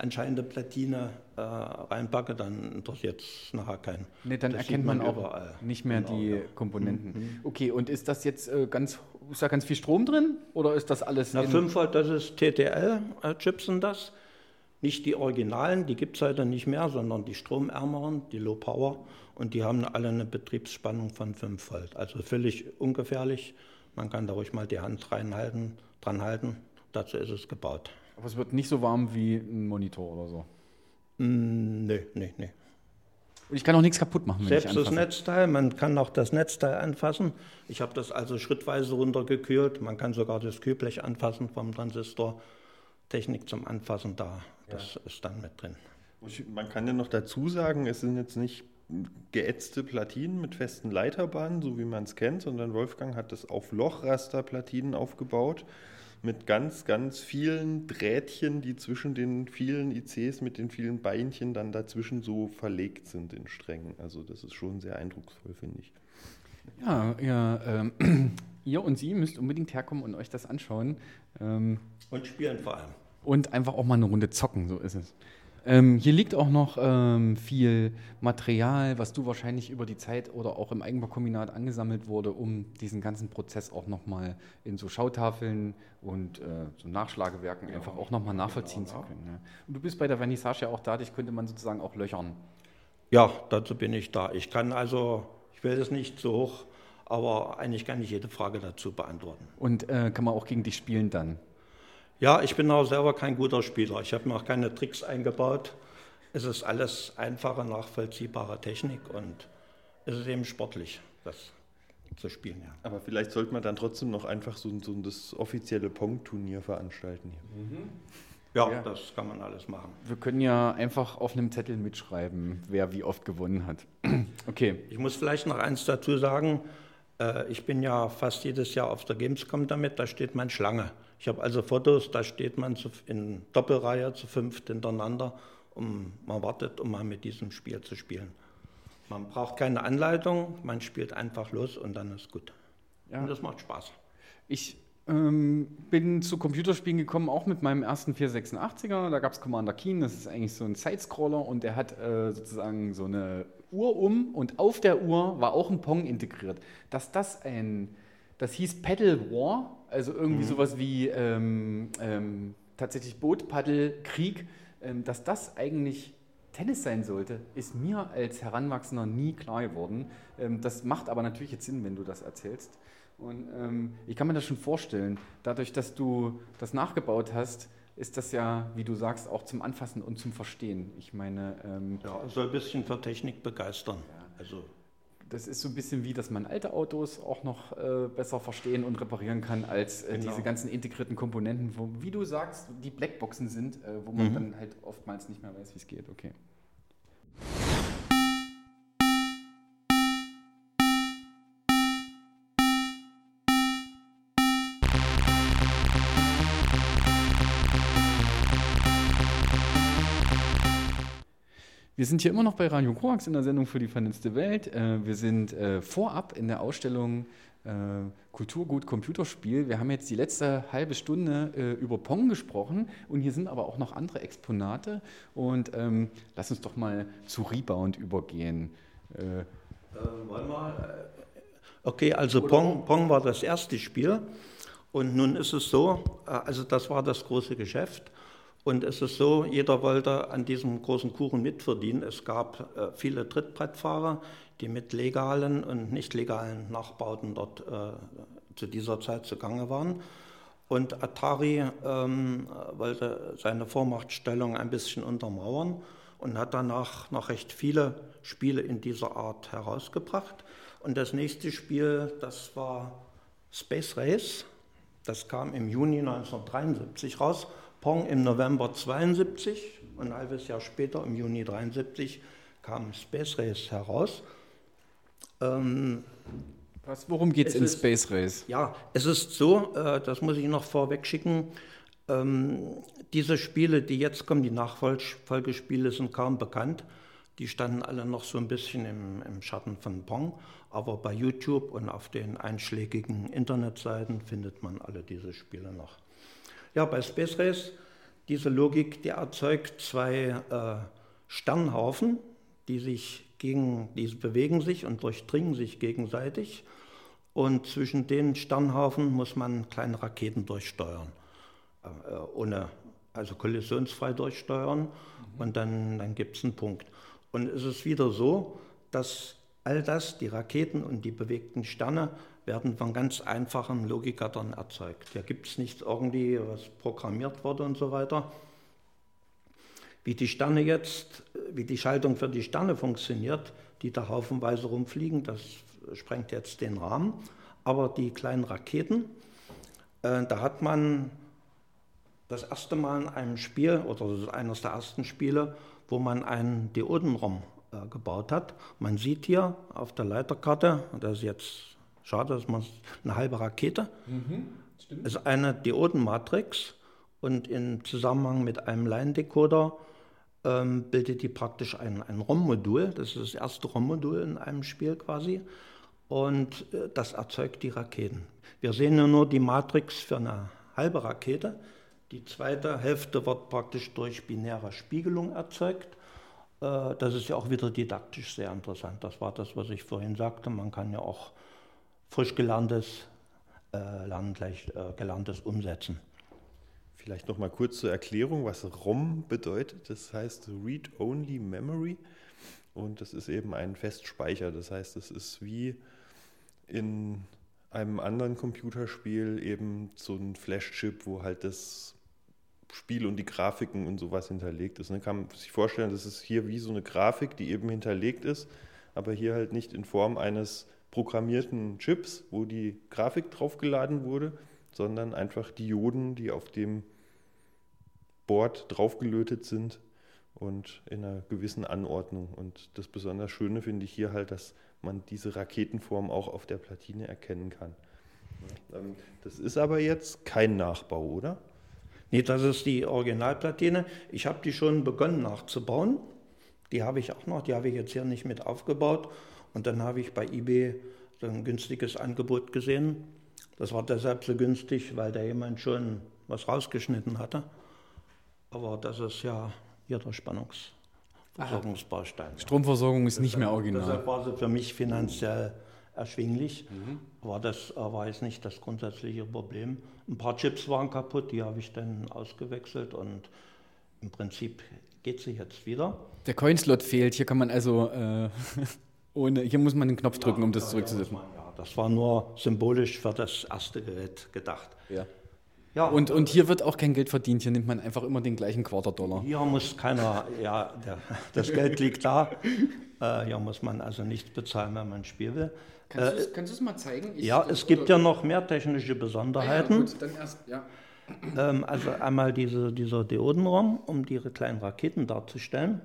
anscheinende Platine äh, reinpacke, dann interessiert es nachher keinen. Nee, dann Das erkennt sieht man auch überall. nicht mehr Genau, die ja. Komponenten. Okay, und ist das jetzt äh, ganz, ist da ganz viel Strom drin oder ist das alles Na, in- 5 Volt, das ist TTL-Chips sind das. Nicht die Originalen, die gibt es heute nicht mehr, sondern die stromärmeren, die Low Power. Und die haben alle eine Betriebsspannung von 5 Volt. Also völlig ungefährlich. Man kann da ruhig mal die Hand reinhalten, dran halten. Dazu ist es gebaut. Aber es wird nicht so warm wie ein Monitor oder so. Mm, nee, nee, nee. Und ich kann auch nichts kaputt machen, wenn Selbst ich das. Netzteil, man kann auch das Netzteil anfassen. Ich habe das also schrittweise runtergekühlt. Man kann sogar das Kühlblech anfassen vom Transistor. Technik zum Anfassen da, das ist dann mit drin. Man kann ja noch dazu sagen, es sind jetzt nicht geätzte Platinen mit festen Leiterbahnen, so wie man es kennt, sondern Wolfgang hat das auf Lochrasterplatinen aufgebaut mit ganz, ganz vielen Drähtchen, die zwischen den vielen ICs mit den vielen Beinchen dann dazwischen so verlegt sind in Strängen. Also das ist schon sehr eindrucksvoll, finde ich. Ja, ihr, ähm, ihr und sie müsst unbedingt herkommen und euch das anschauen. Ähm, Und spielen vor allem. und einfach auch mal eine Runde zocken, so ist es. Ähm, hier liegt auch noch ähm, viel Material, was du wahrscheinlich über die Zeit oder auch im Eigenbaukombinat angesammelt wurde, um diesen ganzen Prozess auch nochmal in so Schautafeln und äh, so Nachschlagewerken einfach auch nochmal nachvollziehen zu können. Ja. Und du bist bei der Vernissage ja auch da, dich könnte man sozusagen auch löchern. Ja, dazu bin ich da. Ich kann also, ich will das nicht so hoch, aber eigentlich kann ich jede Frage dazu beantworten. Und äh, kann man auch gegen dich spielen dann. Ja, ich bin auch selber kein guter Spieler. Ich habe mir auch keine Tricks eingebaut. Es ist alles einfache, nachvollziehbare Technik und es ist eben sportlich, das zu spielen. Ja. Aber vielleicht sollte man dann trotzdem noch einfach so, so das offizielle Pong-Turnier veranstalten hier. Ja, Ja. das kann man alles machen. Wir können ja einfach auf einem Zettel mitschreiben, wer wie oft gewonnen hat. Okay. Ich muss vielleicht noch eins dazu sagen. Äh, Ich bin ja fast jedes Jahr auf der Gamescom damit, da steht man Schlange. Ich habe also Fotos, da steht man in Doppelreihe zu fünft hintereinander und man wartet, um mal mit diesem Spiel zu spielen. Man braucht keine Anleitung, man spielt einfach los und dann ist gut. Ja. Und das macht Spaß. Ich ähm, bin zu Computerspielen gekommen, auch mit meinem ersten 486er. Da gab es Commander Keen, das ist eigentlich so ein Sidescroller und der hat äh, sozusagen so eine Uhr um und auf der Uhr war auch ein Pong integriert. Dass das ein, das hieß Paddle War, also irgendwie sowas wie ähm, ähm, tatsächlich Boot-Paddel-Krieg, ähm, dass das eigentlich Tennis sein sollte, ist mir als Heranwachsender nie klar geworden. Ähm, das macht aber natürlich jetzt Sinn, wenn du das erzählst. Und ähm, ich kann mir das schon vorstellen, dadurch, dass du das nachgebaut hast, ist das ja, wie du sagst, auch zum Anfassen und zum Verstehen. Ich meine, ähm, Ja, soll ein bisschen für Technik begeistern. Also das ist so ein bisschen wie, dass man alte Autos auch noch äh, besser verstehen und reparieren kann, als äh, Genau. diese ganzen integrierten Komponenten, wo, wie du sagst, die Blackboxen sind, äh, wo man dann halt oftmals nicht mehr weiß, wie es geht. Okay. Wir sind hier immer noch bei Radio Koax in der Sendung für die vernetzte Welt. Äh, wir sind äh, vorab in der Ausstellung äh, Kulturgut Computerspiel. Wir haben jetzt die letzte halbe Stunde äh, über Pong gesprochen und hier sind aber auch noch andere Exponate. Und ähm, lass uns doch mal zu Rebound übergehen. Äh, Äh, wir, äh, okay, also Pong, Pong war das erste Spiel und nun ist es so, also das war das große Geschäft und es ist so, jeder wollte an diesem großen Kuchen mitverdienen. Es gab äh, viele Trittbrettfahrer, die mit legalen und nicht legalen Nachbauten dort äh, zu dieser Zeit zugange waren. Und Atari ähm, wollte seine Vormachtstellung ein bisschen untermauern und hat danach noch recht viele Spiele in dieser Art herausgebracht. Und das nächste Spiel, das war Space Race. Das kam im Juni 1973 raus. Pong im November 72 und ein halbes Jahr später, im Juni 73, kam Space Race heraus. Ähm, was, worum geht es in ist- Space Race? ja, es ist so, äh, das muss ich noch vorweg schicken. Ähm, diese Spiele, die jetzt kommen, die Nachfolgespiele, sind kaum bekannt. Die standen alle noch so ein bisschen im, im Schatten von Pong. Aber bei YouTube und auf den einschlägigen Internetseiten findet man alle diese Spiele noch. Ja, bei Space Race, diese Logik, die erzeugt zwei äh, Sternhaufen, die sich gegen, die bewegen sich und durchdringen sich gegenseitig. Und zwischen den Sternhaufen muss man kleine Raketen durchsteuern. Äh, ohne, also kollisionsfrei durchsteuern. Und dann, dann gibt es einen Punkt. Und es ist wieder so, dass all das, die Raketen und die bewegten Sterne, werden von ganz einfachen Logikern erzeugt. Da gibt es nichts irgendwie, was programmiert wurde und so weiter. Wie die Sterne jetzt, wie die Schaltung für die Sterne funktioniert, die da haufenweise rumfliegen, das sprengt jetzt den Rahmen. Aber die kleinen Raketen, äh, da hat man das erste Mal in einem Spiel, oder das ist eines der ersten Spiele, wo man einen Diodenraum äh, gebaut hat. Man sieht hier auf der Leiterkarte, das ist jetzt schade, dass man eine halbe Rakete, ist eine Diodenmatrix und im Zusammenhang mit einem Line-Decoder ähm, bildet die praktisch ein, ein ROM-Modul. Das ist das erste ROM-Modul in einem Spiel quasi. Und äh, das erzeugt die Raketen. Wir sehen ja nur die Matrix für eine halbe Rakete. Die zweite Hälfte wird praktisch durch binäre Spiegelung erzeugt. Äh, Das ist ja auch wieder didaktisch sehr interessant. Das war das, was ich vorhin sagte. Man kann ja auch frisch gelerntes, äh, lernen gleich äh, gelerntes umsetzen. Vielleicht noch mal kurz zur Erklärung, was ROM bedeutet. Das heißt Read-Only Memory und das ist eben ein Festspeicher. Das heißt, es ist wie in einem anderen Computerspiel eben so ein Flash-Chip, wo halt das Spiel und die Grafiken und sowas hinterlegt ist. Ne? Kann man sich vorstellen, das ist hier wie so eine Grafik, die eben hinterlegt ist, aber hier halt nicht in Form eines programmierten Chips, wo die Grafik draufgeladen wurde, sondern einfach Dioden, die auf dem Board draufgelötet sind und in einer gewissen Anordnung. Und das besonders Schöne finde ich hier halt, dass man diese Raketenform auch auf der Platine erkennen kann. Ähm, das ist aber jetzt kein Nachbau, oder? Nee, das ist die Originalplatine. Ich habe die schon begonnen nachzubauen. Die habe ich auch noch, die habe ich jetzt hier nicht mit aufgebaut. Und dann habe ich bei eBay so ein günstiges Angebot gesehen. Das war deshalb so günstig, weil da jemand schon was rausgeschnitten hatte. Aber das ist ja hier der Spannungsversorgungsbaustein. Stromversorgung ist nicht mehr Deshalb original. war sie für mich finanziell erschwinglich, aber das war jetzt nicht das grundsätzliche Problem. Ein paar Chips waren kaputt, die habe ich dann ausgewechselt und im Prinzip geht sie jetzt wieder. Der Coinslot fehlt. Hier kann man also äh, ohne, hier muss man den Knopf drücken, um das Ja, zurückzusetzen. muss man, ja, das war nur symbolisch für das erste Gerät gedacht. Ja. Ja, Und, und hier wird auch kein Geld verdient. Hier nimmt man einfach immer den gleichen Quarterdollar. Hier muss keiner, ja, der, das Geld liegt da. Äh, hier muss man also nichts bezahlen, wenn man ein Spiel will. Kannst du es mal zeigen? Ich- Ja, es gibt ja noch mehr technische Besonderheiten. dann erst, ja. Ähm, also einmal diese, dieser Diodenraum, um die kleinen Raketen darzustellen.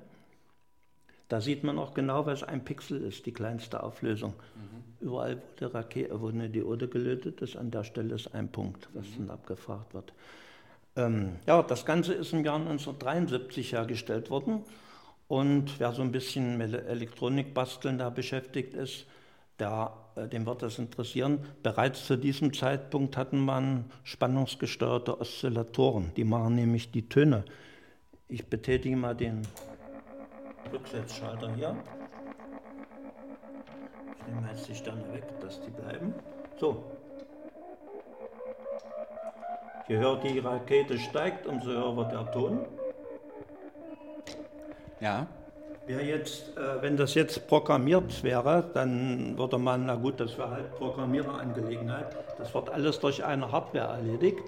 Da sieht man auch genau, was ein Pixel ist, die kleinste Auflösung. Überall, wo, wo eine Diode gelötet ist, an der Stelle ist ein Punkt, was dann abgefragt wird. Ähm, ja, das Ganze ist im Jahr 1973 hergestellt worden. Und wer so ein bisschen mit Elektronikbasteln da beschäftigt ist, der, äh, dem wird das interessieren. Bereits zu diesem Zeitpunkt hatten man spannungsgesteuerte Oszillatoren. Die machen nämlich die Töne. Ich betätige mal den Rücksetzschalter hier. Ich nehme jetzt die Sterne weg, dass die bleiben. So. Je höher die Rakete steigt, umso höher wird der Ton. Ja. Wer jetzt, äh, wenn das jetzt programmiert wäre, dann würde man, na gut, das wäre halt Programmiererangelegenheit. Das wird alles durch eine Hardware erledigt.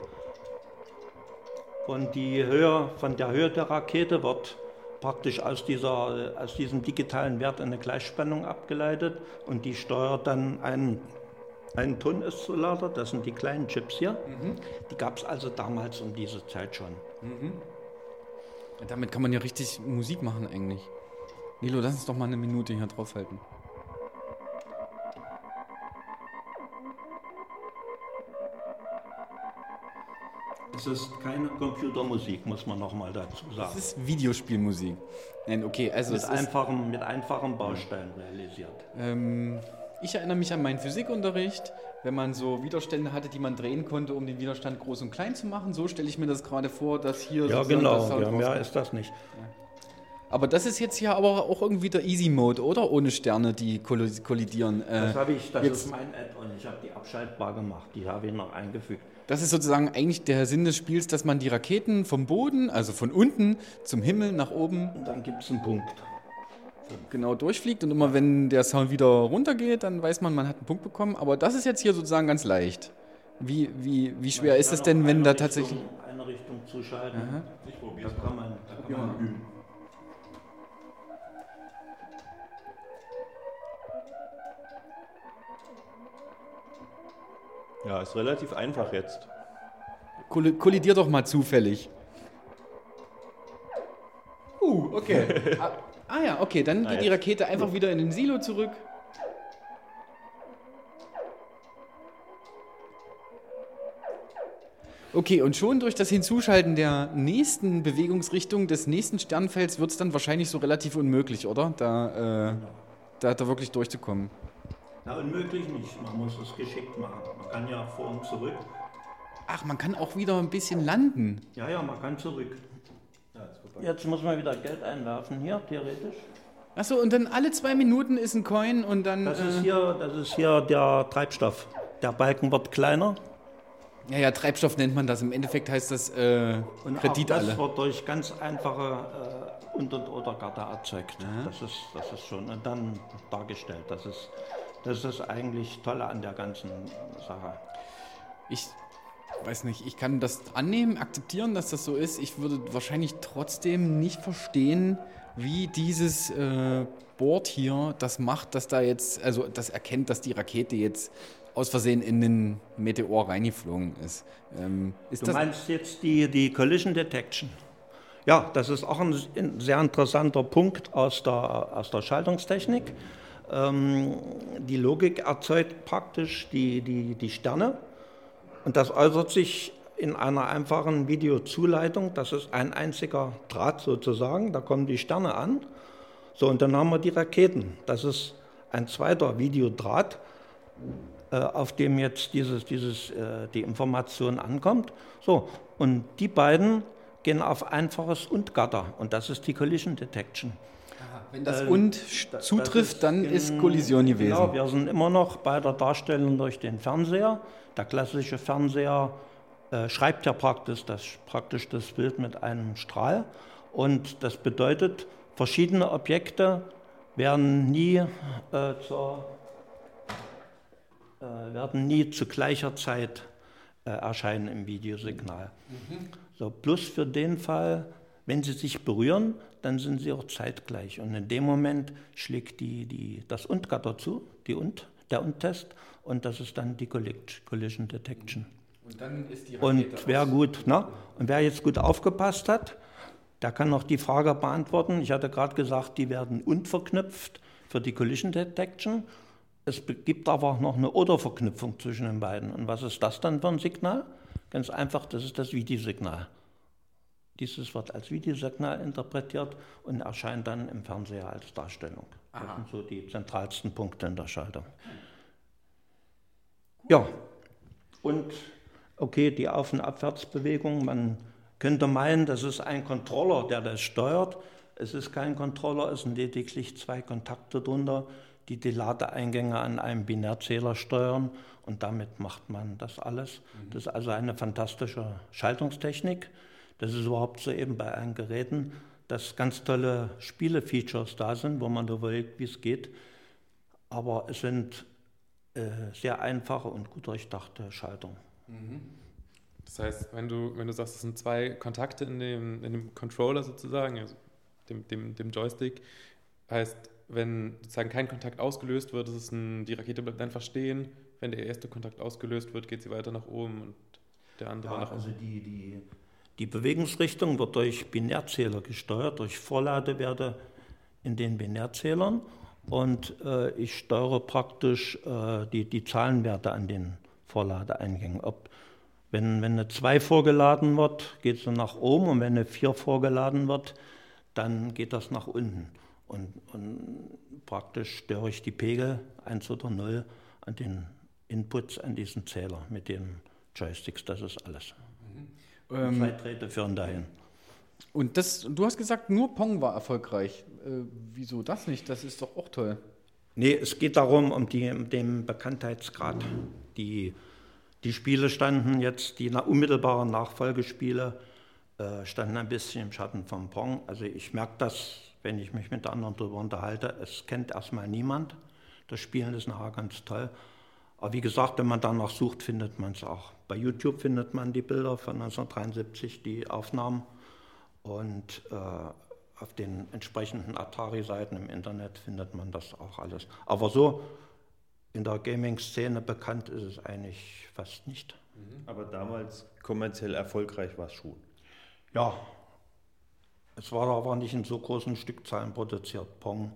Und die Höhe, von der Höhe der Rakete wird praktisch aus, dieser, aus diesem digitalen Wert eine Gleichspannung abgeleitet und die steuert dann einen, einen Tonoszillator, das sind die kleinen Chips hier. Die gab es also damals um diese Zeit schon. Damit kann man ja richtig Musik machen eigentlich. Nilo, lass uns doch mal eine Minute hier draufhalten. Es ist keine Computermusik, muss man nochmal dazu sagen. Das ist Videospielmusik. Nein, okay, also mit, es einfachen, mit einfachen Bausteinen realisiert. ähm, ich erinnere mich an meinen Physikunterricht, wenn man so Widerstände hatte, die man drehen konnte, um den Widerstand groß und klein zu machen. So stelle ich mir das gerade vor, dass hier Ja, genau. Ja, mehr rauskommt. ist das nicht. Aber das ist jetzt ja aber auch irgendwie der Easy Mode, oder? Ohne Sterne, die kolli- kollidieren. Äh, Das habe ich, das jetzt- ist mein Add-on. Ich habe die abschaltbar gemacht. Die habe ich noch eingefügt. Das ist sozusagen eigentlich der Sinn des Spiels, dass man die Raketen vom Boden, also von unten zum Himmel nach oben Und dann gibt es einen Punkt. genau durchfliegt und immer wenn der Sound wieder runtergeht, dann weiß man, man hat einen Punkt bekommen. Aber das ist jetzt hier sozusagen ganz leicht. Wie, wie, wie schwer ist es denn, wenn da tatsächlich... Eine Richtung zuschalten. Ich probiere Da kann man, da kann man üben. Ja, ist relativ einfach jetzt. Kolli- Kollidiert doch mal zufällig. Uh, okay. ah, ah ja, okay, dann geht die Rakete einfach wieder in den Silo zurück. Okay, und schon durch das Hinzuschalten der nächsten Bewegungsrichtung des nächsten Sternfelds wird es dann wahrscheinlich so relativ unmöglich, oder? Da, äh, da, da wirklich durchzukommen. Na, unmöglich nicht. Man muss es geschickt machen. Man kann ja vor und zurück. Ach, man kann auch wieder ein bisschen landen. Ja, ja, man kann zurück. Jetzt muss man wieder Geld einwerfen hier, theoretisch. Achso, und dann alle zwei Minuten ist ein Coin und dann. Das äh, ist hier, das ist hier der Treibstoff. Der Balken wird kleiner Ja, ja, Treibstoff nennt man das. Im Endeffekt heißt das äh, und Kredit auch das alle. wird durch ganz einfache äh, Unter- und Odergatter erzeugt. Das, ist, das ist schon und dann dargestellt. Das ist, das ist eigentlich Tolle an der ganzen Sache. Ich weiß nicht, ich kann das annehmen, akzeptieren, dass das so ist. Ich würde wahrscheinlich trotzdem nicht verstehen, wie dieses äh, Board hier das macht, dass da jetzt, also das erkennt, dass die Rakete jetzt aus Versehen in den Meteor reingeflogen ist. Ähm, ist Du das, meinst jetzt die, die Collision Detection? Ja, das ist auch ein, ein sehr interessanter Punkt aus der, aus der Schaltungstechnik. Ähm, die Logik erzeugt praktisch die, die, die Sterne und das äußert sich in einer einfachen Videozuleitung. Das ist ein einziger Draht sozusagen, da kommen die Sterne an. So, und dann haben wir die Raketen. Das ist ein zweiter Videodraht, äh, auf dem jetzt dieses, dieses, äh, die Information ankommt. So, und die beiden gehen auf einfaches Und-Gatter und das ist die Collision Detection. Wenn das äh, und Das zutrifft, dann in- ist Kollision gewesen. Genau, wir sind immer noch bei der Darstellung durch den Fernseher. Der klassische Fernseher äh, schreibt ja praktisch das, praktisch das Bild mit einem Strahl. Und das bedeutet, verschiedene Objekte werden nie, äh, zur, äh, werden nie zu gleicher Zeit äh, erscheinen im Videosignal. So, plus für den Fall, wenn sie sich berühren, dann sind sie auch zeitgleich. Und in dem Moment schlägt die, die, das Und-Gatter zu, die und, der Und-Test, und das ist dann die Colli- Collision Detection. Und dann ist die Und wer gut, ne? Und wer jetzt gut aufgepasst hat, der kann noch die Frage beantworten. Ich hatte gerade gesagt, die werden und verknüpft für die Collision Detection. Es gibt aber auch noch eine Oder-Verknüpfung zwischen den beiden. Und was ist das dann für ein Signal? Ganz einfach, das ist das Videosignal. Dieses wird als Videosignal interpretiert und erscheint dann im Fernseher als Darstellung. Das sind so die zentralsten Punkte in der Schaltung. Ja, und okay, die Auf- und Abwärtsbewegung, man könnte meinen, das ist ein Controller, der das steuert. Es ist kein Controller, es sind lediglich zwei Kontakte drunter, die die Ladeeingänge an einem Binärzähler steuern und damit macht man das alles. Das ist also eine fantastische Schaltungstechnik. Das ist überhaupt so eben bei allen Geräten, dass ganz tolle Spiele-Features da sind, wo man überlegt, wie es geht. Aber es sind äh, sehr einfache und gut durchdachte Schaltungen. Das heißt, wenn du, wenn du sagst, es sind zwei Kontakte in dem, in dem Controller sozusagen, also dem, dem, dem Joystick, heißt, wenn sozusagen kein Kontakt ausgelöst wird, ist es ein, die Rakete bleibt einfach stehen. Wenn der erste Kontakt ausgelöst wird, geht sie weiter nach oben und der andere Ja, nach also unten. die, die, die Bewegungsrichtung wird durch Binärzähler gesteuert, durch Vorladewerte in den Binärzählern. Und äh, ich steuere praktisch äh, die, die Zahlenwerte an den Vorladeeingängen. Ob, wenn, wenn eine 2 vorgeladen wird, geht sie nach oben und wenn eine 4 vorgeladen wird, dann geht das nach unten. Und, und praktisch störe ich die Pegel 1 oder 0 an den Inputs an diesen Zähler mit den Joysticks. Das ist alles. Ähm, Zwei Drähte führen dahin. und das, du hast gesagt, nur Pong war erfolgreich. Äh, wieso das nicht? Das ist doch auch toll. Nee, es geht darum, um, die, um den Bekanntheitsgrad. Die, die Spiele standen jetzt, die unmittelbaren Nachfolgespiele äh, standen ein bisschen im Schatten vom Pong. Also ich merke das, wenn ich mich mit anderen darüber unterhalte. Es kennt erstmal niemand. Das Spielen ist nachher ganz toll. Aber wie gesagt, wenn man danach sucht, findet man es auch. Bei YouTube findet man die Bilder von 1973, die Aufnahmen. Und äh, auf den entsprechenden Atari-Seiten im Internet findet man das auch alles. Aber so in der Gaming-Szene bekannt ist es eigentlich fast nicht. Aber damals kommerziell erfolgreich war es schon. Ja, es war aber nicht in so großen Stückzahlen produziert. Pong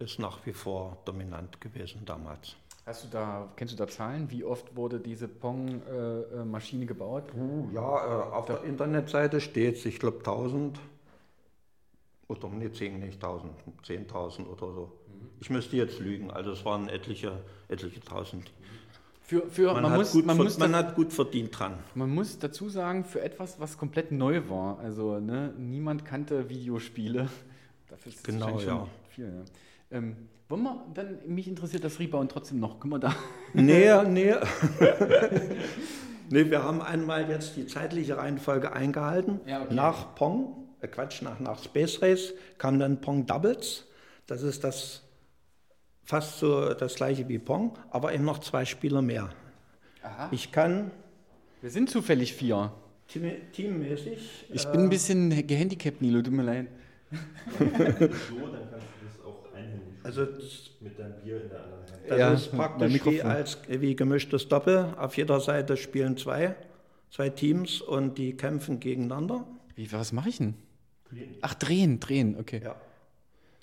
ist nach wie vor dominant gewesen damals. Hast du da, kennst du da Zahlen? Wie oft wurde diese Pong-Maschine gebaut? Ja, äh, auf der Internetseite steht ich glaube 1000 oder nee, 10, nicht 1000, 10.000 oder so. Ich müsste jetzt lügen, also es waren etliche, etliche Tausend. Für, für, Man, man, hat, muss, gut, man, muss man da- hat gut verdient dran. man muss dazu sagen, für etwas, was komplett neu war. Also ne, niemand kannte Videospiele. Dafür ist Genau, schon ja. viel. Ja. Ähm, wollen wir dann, mich interessiert das Rebound trotzdem noch. Können wir da. Nee, nee. nee, wir haben einmal jetzt die zeitliche Reihenfolge eingehalten. Ja, okay. Nach Pong, äh Quatsch, nach, nach Space Race kam dann Pong Doubles. Das ist das fast so das gleiche wie Pong, aber eben noch zwei Spieler mehr. Ich kann Wir sind zufällig vier. Team, teammäßig. Ich äh, bin ein bisschen gehandicapt, Nilo, tut mir leid. So, dann kannst du Also das, mit deinem Bier in der anderen Hand. das Ja, ist praktisch wie, als, wie gemischtes Doppel. Auf jeder Seite spielen zwei, zwei Teams und die kämpfen gegeneinander. Wie, was mache ich denn? Ach, drehen, drehen, okay. Ja.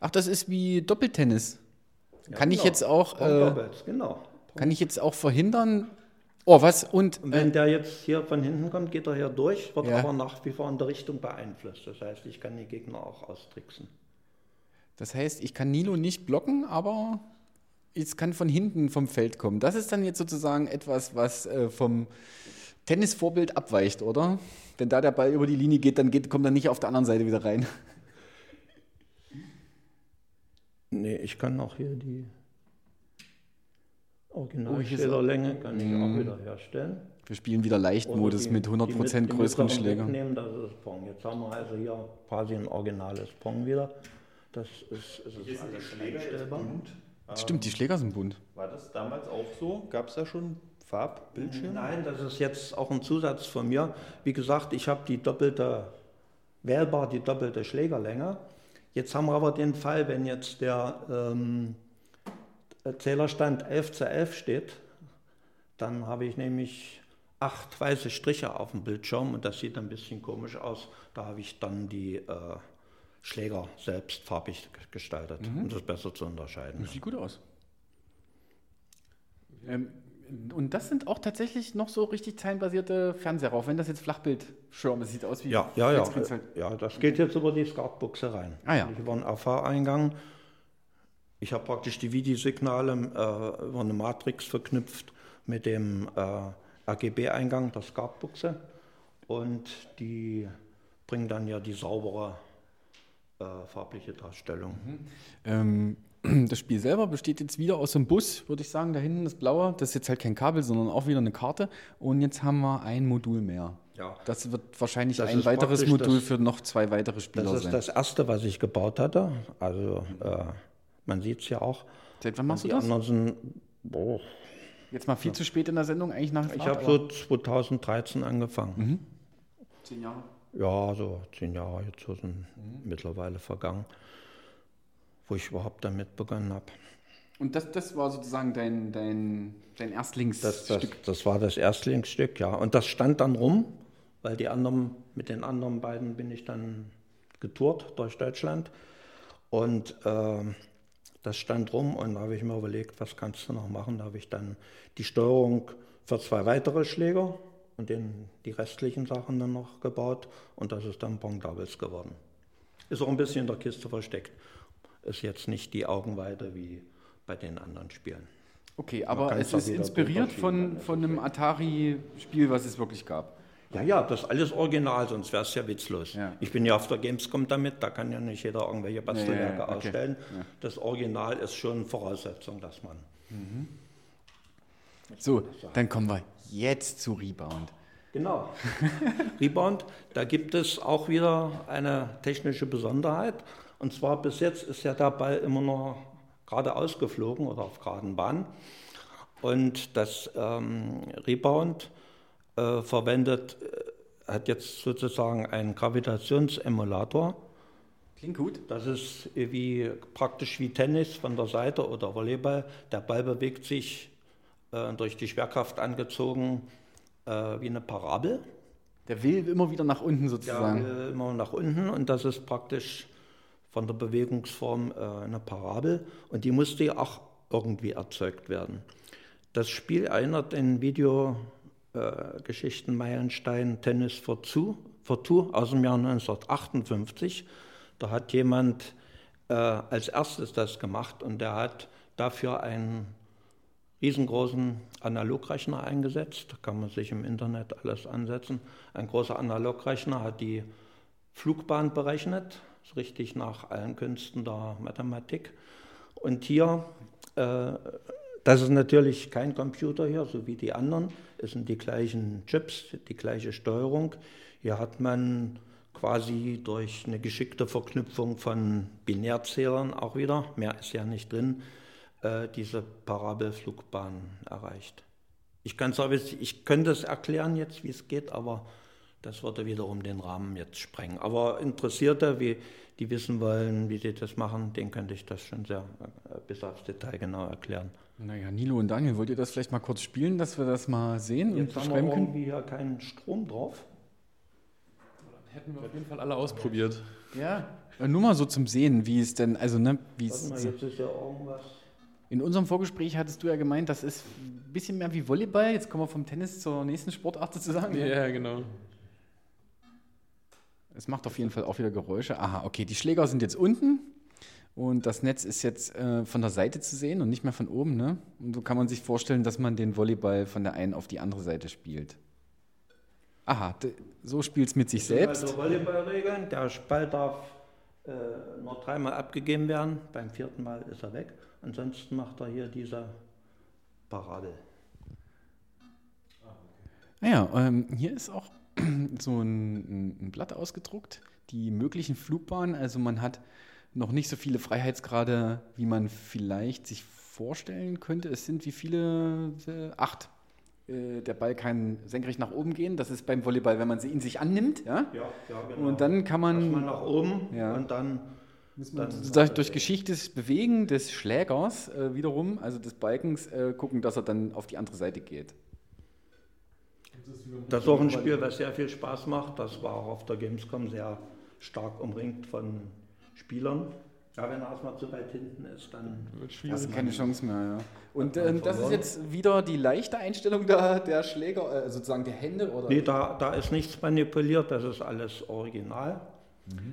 Ach, das ist wie Doppeltennis. kann ich genau. jetzt auch, äh, genau. kann ich jetzt auch verhindern? Oh, was? Und Und äh, wenn der jetzt hier von hinten kommt, geht er hier durch, wird Ja. aber nach wie vor in der Richtung beeinflusst. Das heißt, ich kann die Gegner auch austricksen. Das heißt, ich kann Nilo nicht blocken, aber es kann von hinten vom Feld kommen. Das ist dann jetzt sozusagen etwas, was äh, vom Tennisvorbild abweicht, oder? Wenn da der Ball über die Linie geht, dann geht, kommt er nicht auf der anderen Seite wieder rein. Nee, ich kann auch hier die Mhm. Originalschlägerlänge kann ich auch wieder herstellen. Wir spielen wieder Leichtmodus die- mit 100% die größeren Schlägern. wegnehmen, das ist Pong. Jetzt haben wir also hier quasi ein originales Pong wieder. Das ist, ist, ist alles einstellbar. Stimmt, die Schläger sind bunt. War das damals auch so? Gab es da schon Farbbildschirme? Nein, das ist jetzt auch ein Zusatz von mir. Wie gesagt, ich habe die doppelte, wählbar die doppelte Schlägerlänge. Jetzt haben wir aber den Fall, wenn jetzt der ähm, Zählerstand 11 zu 11 steht, dann habe ich nämlich acht weiße Striche auf dem Bildschirm und das sieht ein bisschen komisch aus. Da habe ich dann die äh, Schläger selbst farbig gestaltet, um das besser zu unterscheiden. Das sieht gut aus. Ähm, und das sind auch tatsächlich noch so richtig zeilenbasierte Fernseher, auch wenn das jetzt Flachbildschirme sieht aus wie Ja, ja, ja. Halt. Ja, das geht jetzt über die SCART-Buchse rein. Ah, ja. Über einen AV-Eingang. Ich habe praktisch die Videosignale äh, über eine Matrix verknüpft mit dem äh, RGB-Eingang der SCART-Buchse und die bringen dann ja die saubere äh, farbliche Darstellung. Ähm, das Spiel selber besteht jetzt wieder aus einem Bus, würde ich sagen. Da hinten das blaue, das ist jetzt halt kein Kabel, sondern auch wieder eine Karte. Und jetzt haben wir ein Modul mehr. Ja. Das wird wahrscheinlich Das ein weiteres Modul das- für noch zwei weitere Spieler Das ist sein. das erste, was ich gebaut hatte. Also äh, man sieht es ja auch. Seit wann machst du die das? anderen sind, boah, Jetzt mal viel zu spät in der Sendung eigentlich nach ich habe so 2013 angefangen. zehn Jahre. Ja, so zehn Jahre jetzt sind mittlerweile vergangen, wo ich überhaupt damit begonnen habe. Und das, das war sozusagen dein, dein, dein Das, Erstlingsstück. das, das war das Erstlingsstück, ja. Und das stand dann rum, weil die anderen, mit den anderen beiden bin ich dann getourt durch Deutschland. Und ähm, das stand rum und da habe ich mir überlegt, was kannst du noch machen? Da habe ich dann die Steuerung für zwei weitere Schläger und den, die restlichen Sachen dann noch gebaut und das ist dann Pong Doubles geworden. Ist auch ein bisschen in der Kiste versteckt. Ist jetzt nicht die Augenweite wie bei den anderen Spielen. Okay, aber es ist inspiriert von, von einem Atari-Spiel, was es wirklich gab. Ja, ja, das ist alles original, sonst wäre es ja witzlos. Ja. Ich bin ja auf der Gamescom damit, da kann ja nicht jeder irgendwelche Bastelwerke Ja, ja, okay. ausstellen. Das Original ist schon Voraussetzung, dass man. So, dann kommen wir jetzt zu Rebound. Genau. Rebound, da gibt es auch wieder eine technische Besonderheit. Und zwar bis jetzt ist ja der Ball immer noch geradeaus geflogen oder auf geraden Bahn. Und das ähm, Rebound äh, verwendet, äh, hat jetzt sozusagen einen Gravitationsemulator. Klingt gut. Das ist wie praktisch wie Tennis von der Seite oder Volleyball. Der Ball bewegt sich äh, durch die Schwerkraft angezogen äh, wie eine Parabel. Der will immer wieder nach unten sozusagen. äh, immer nach unten und das ist praktisch von der Bewegungsform äh, eine Parabel und die musste ja auch irgendwie erzeugt werden. Das Spiel erinnert in Videogeschichten Meilenstein Tennis for Two, for Two aus dem Jahr 1958. Da hat jemand äh, als erstes das gemacht und der hat dafür einen riesengroßen Analogrechner eingesetzt. Da kann man sich im Internet alles ansetzen. Ein großer Analogrechner hat die Flugbahn berechnet, so richtig nach allen Künsten der Mathematik. Und hier, äh, das ist natürlich kein Computer hier, so wie die anderen. Es sind die gleichen Chips, die gleiche Steuerung. Hier hat man quasi durch eine geschickte Verknüpfung von Binärzählern auch wieder, mehr ist ja nicht drin, äh, diese Parabelflugbahn erreicht. Ich, kann zwar, ich könnte es erklären jetzt, wie es geht, aber das würde wiederum den Rahmen jetzt sprengen. Aber Interessierte, wie, die wissen wollen, wie sie das machen, denen könnte ich das schon sehr äh, bis aufs Detail genau erklären. Naja, Nilo und Daniel, wollt ihr das vielleicht mal kurz spielen, dass wir das mal sehen Jetzt und haben wir beschreiben können? irgendwie hier keinen Strom drauf. Hätten wir auf jeden Fall alle ausprobiert. Ja. Nur mal so zum Sehen, wie es denn, also ne, wie Warte es. mal, jetzt ist ja irgendwas. In unserem Vorgespräch hattest du ja gemeint, das ist ein bisschen mehr wie Volleyball. Jetzt kommen wir vom Tennis zur nächsten Sportart sozusagen. Ja, genau. Es macht auf jeden Fall auch wieder Geräusche. Aha, okay, die Schläger sind jetzt unten und das Netz ist jetzt äh, von der Seite zu sehen und nicht mehr von oben. Ne? Und so kann man sich vorstellen, dass man den Volleyball von der einen auf die andere Seite spielt. Aha, so spielt es mit sich selbst. Also Volleyballregeln, der Ball darf äh, nur dreimal abgegeben werden, beim vierten Mal ist er weg. Ansonsten macht er hier diese Parade. Naja, ähm, hier ist auch so ein, ein Blatt ausgedruckt, die möglichen Flugbahnen. Also man hat noch nicht so viele Freiheitsgrade, wie man vielleicht sich vorstellen könnte. Es sind wie viele? Äh, acht. Äh, Der Ball kann senkrecht nach oben gehen. Das ist beim Volleyball, wenn man sie- ihn sich annimmt. Ja? Ja, ja, genau. Und dann kann man Erstmal nach oben Ja. und dann. Dann durch, durch geschicktes Bewegen des Schlägers äh, wiederum, also des Balkens, äh, gucken, dass er dann auf die andere Seite geht. Das ist auch ein Spiel, was sehr viel Spaß macht. Das war auch auf der Gamescom sehr stark umringt von Spielern. Ja, wenn er erstmal zu weit hinten ist, dann. Hast du keine Chance mehr, ja. Und ähm, das ist jetzt wieder die leichte Einstellung der, der Schläger, äh, sozusagen der Hände oder? Nee, da, da ist nichts manipuliert, das ist alles original.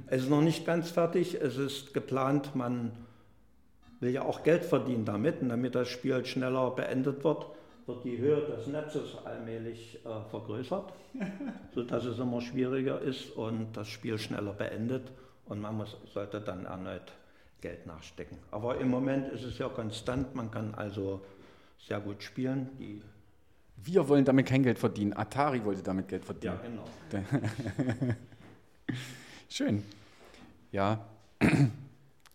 Es ist noch nicht ganz fertig, es ist geplant, man will ja auch Geld verdienen damit und damit das Spiel schneller beendet wird, wird die Höhe des Netzes allmählich äh, vergrößert, sodass es immer schwieriger ist und das Spiel schneller beendet und man muss, sollte dann erneut Geld nachstecken. Aber im Moment ist es ja konstant, man kann also sehr gut spielen. Die, Wir wollen damit kein Geld verdienen. Atari wollte damit Geld verdienen. ja, genau. Schön. Ja.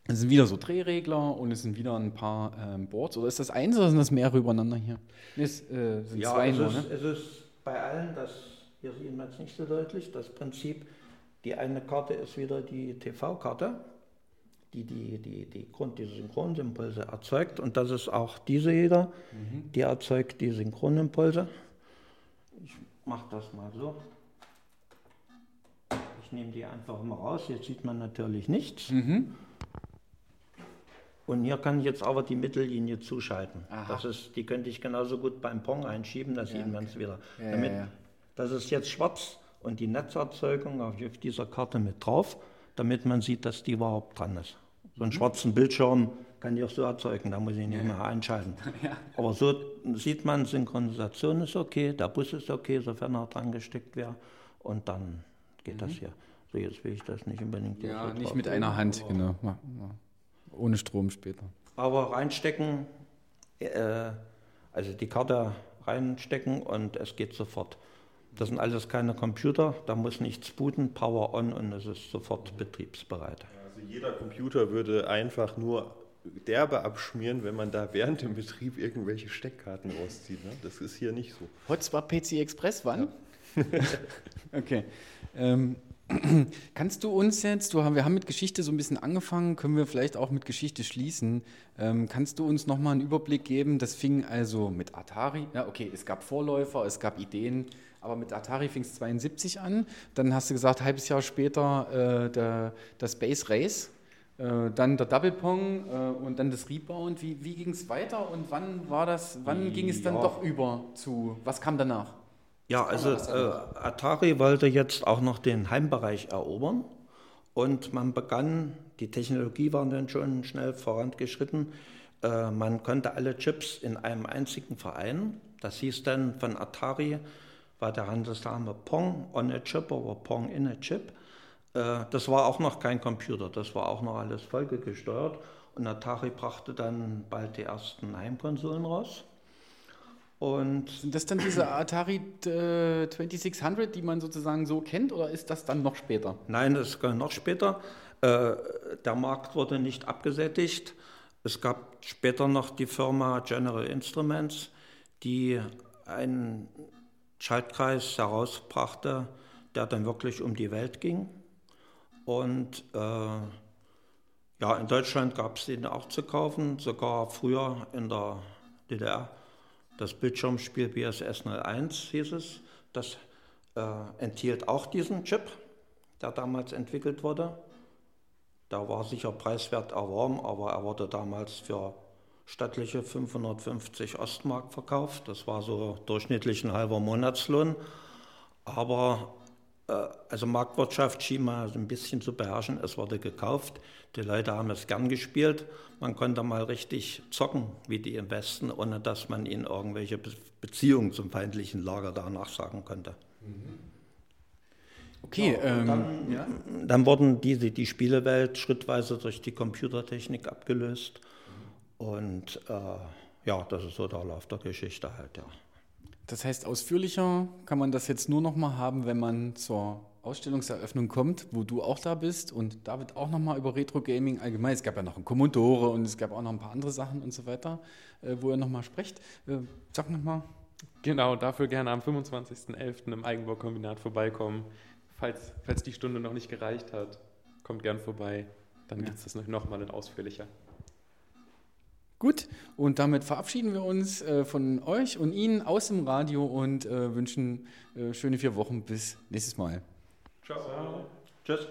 Es sind wieder so Drehregler und es sind wieder ein paar ähm, Boards. Oder ist das eins oder sind das mehrere übereinander hier? Nee, es äh, sind Ja, zwei es, nur, ist, ne? es ist bei allen, das hier sieht man es nicht so deutlich, das Prinzip, die eine Karte ist wieder die TV-Karte, die die, die, die Grund, die Synchronimpulse erzeugt und das ist auch diese hier, Mhm. die erzeugt die Synchronimpulse. Ich mache das mal so. Nehme die einfach mal raus, jetzt sieht man natürlich nichts. Mhm. Und hier kann ich jetzt aber die Mittellinie zuschalten. Aha. Das ist, die könnte ich genauso gut beim Pong einschieben, da sieht man es wieder. Ja, Damit, ja, ja. Das ist jetzt schwarz und die Netzerzeugung auf dieser Karte mit drauf, damit man sieht, dass die überhaupt dran ist. So Mhm. einen schwarzen Bildschirm kann ich auch so erzeugen, da muss ich nicht mehr einschalten. Aber so sieht man, Synchronisation ist okay, der Bus ist okay, sofern er dran gesteckt wäre. Und dann geht das hier. So, jetzt will ich das nicht unbedingt hier Mhm. Ja, nicht mit einer Hand, aber- genau. Ja, ja. Ohne Strom später. Aber reinstecken, äh, also die Karte reinstecken und es geht sofort. Das sind alles keine Computer, da muss nichts booten, Power on und es ist sofort betriebsbereit. Also jeder Computer würde einfach nur derbe abschmieren, wenn man da während dem Betrieb irgendwelche Steckkarten rauszieht. Ne? Das ist hier nicht so. Hotspot PC Express, wann? okay. Ähm, kannst du uns jetzt, du haben, wir haben mit Geschichte so ein bisschen angefangen, können wir vielleicht auch mit Geschichte schließen. Ähm, kannst du uns nochmal einen Überblick geben? Das fing also mit Atari, ja okay, es gab Vorläufer, es gab Ideen, aber mit Atari fing es 72 an. Dann hast du gesagt, halbes Jahr später äh, der, der Space Race. Äh, dann der Double Pong äh, und dann das Rebound. Wie, wie ging es weiter und wann war das, wann ging es dann Ja. doch über zu, was kam danach? Ja, also äh, Atari wollte jetzt auch noch den Heimbereich erobern und man begann, die Technologie war dann schon schnell vorangeschritten, äh, man konnte alle Chips in einem einzigen vereinen. Das hieß dann von Atari, war der Handelsname Pong on a Chip oder Pong in a Chip. Äh, das war auch noch kein Computer, das war auch noch alles folgegesteuert und Atari brachte dann bald die ersten Heimkonsolen raus. Und Sind das dann diese Atari äh, 2600, die man sozusagen so kennt, oder ist das dann noch später? Nein, das kam noch später. Äh, der Markt wurde nicht abgesättigt. Es gab später noch die Firma General Instruments, die einen Schaltkreis herausbrachte, der dann wirklich um die Welt ging. Und äh, ja, in Deutschland gab es den auch zu kaufen, sogar früher in der DDR. Das Bildschirmspiel BSS 01 hieß es. Das äh, enthielt auch diesen Chip, der damals entwickelt wurde. Der war sicher preiswert erworben, aber er wurde damals für stattliche 550 Ostmark verkauft. Das war so durchschnittlich ein halber Monatslohn. Aber also Marktwirtschaft schien mal ein bisschen zu beherrschen. Es wurde gekauft. Die Leute haben es gern gespielt. Man konnte mal richtig zocken, wie die im Westen, ohne dass man ihnen irgendwelche Beziehungen zum feindlichen Lager danach sagen konnte. Okay, Ja, und dann, ja. dann wurden diese, die Spielewelt schrittweise durch die Computertechnik abgelöst. Und äh, ja, das ist so der Lauf der Geschichte halt, ja. Das heißt, ausführlicher kann man das jetzt nur noch mal haben, wenn man zur Ausstellungseröffnung kommt, wo du auch da bist und David auch noch mal über Retro Gaming allgemein. Es gab ja noch ein Commodore und es gab auch noch ein paar andere Sachen und so weiter, äh, wo ihr noch mal sprecht. Äh, sag noch mal. Genau, dafür gerne am 25.11. im Eigenbaukombinat vorbeikommen. Falls, falls die Stunde noch nicht gereicht hat, kommt gern vorbei. Dann Ja. gibt es das noch, noch mal in ausführlicher. Gut, und damit verabschieden wir uns äh, von euch und Ihnen aus dem Radio und äh, wünschen äh, schöne vier Wochen bis nächstes Mal. Ciao. Tschüss.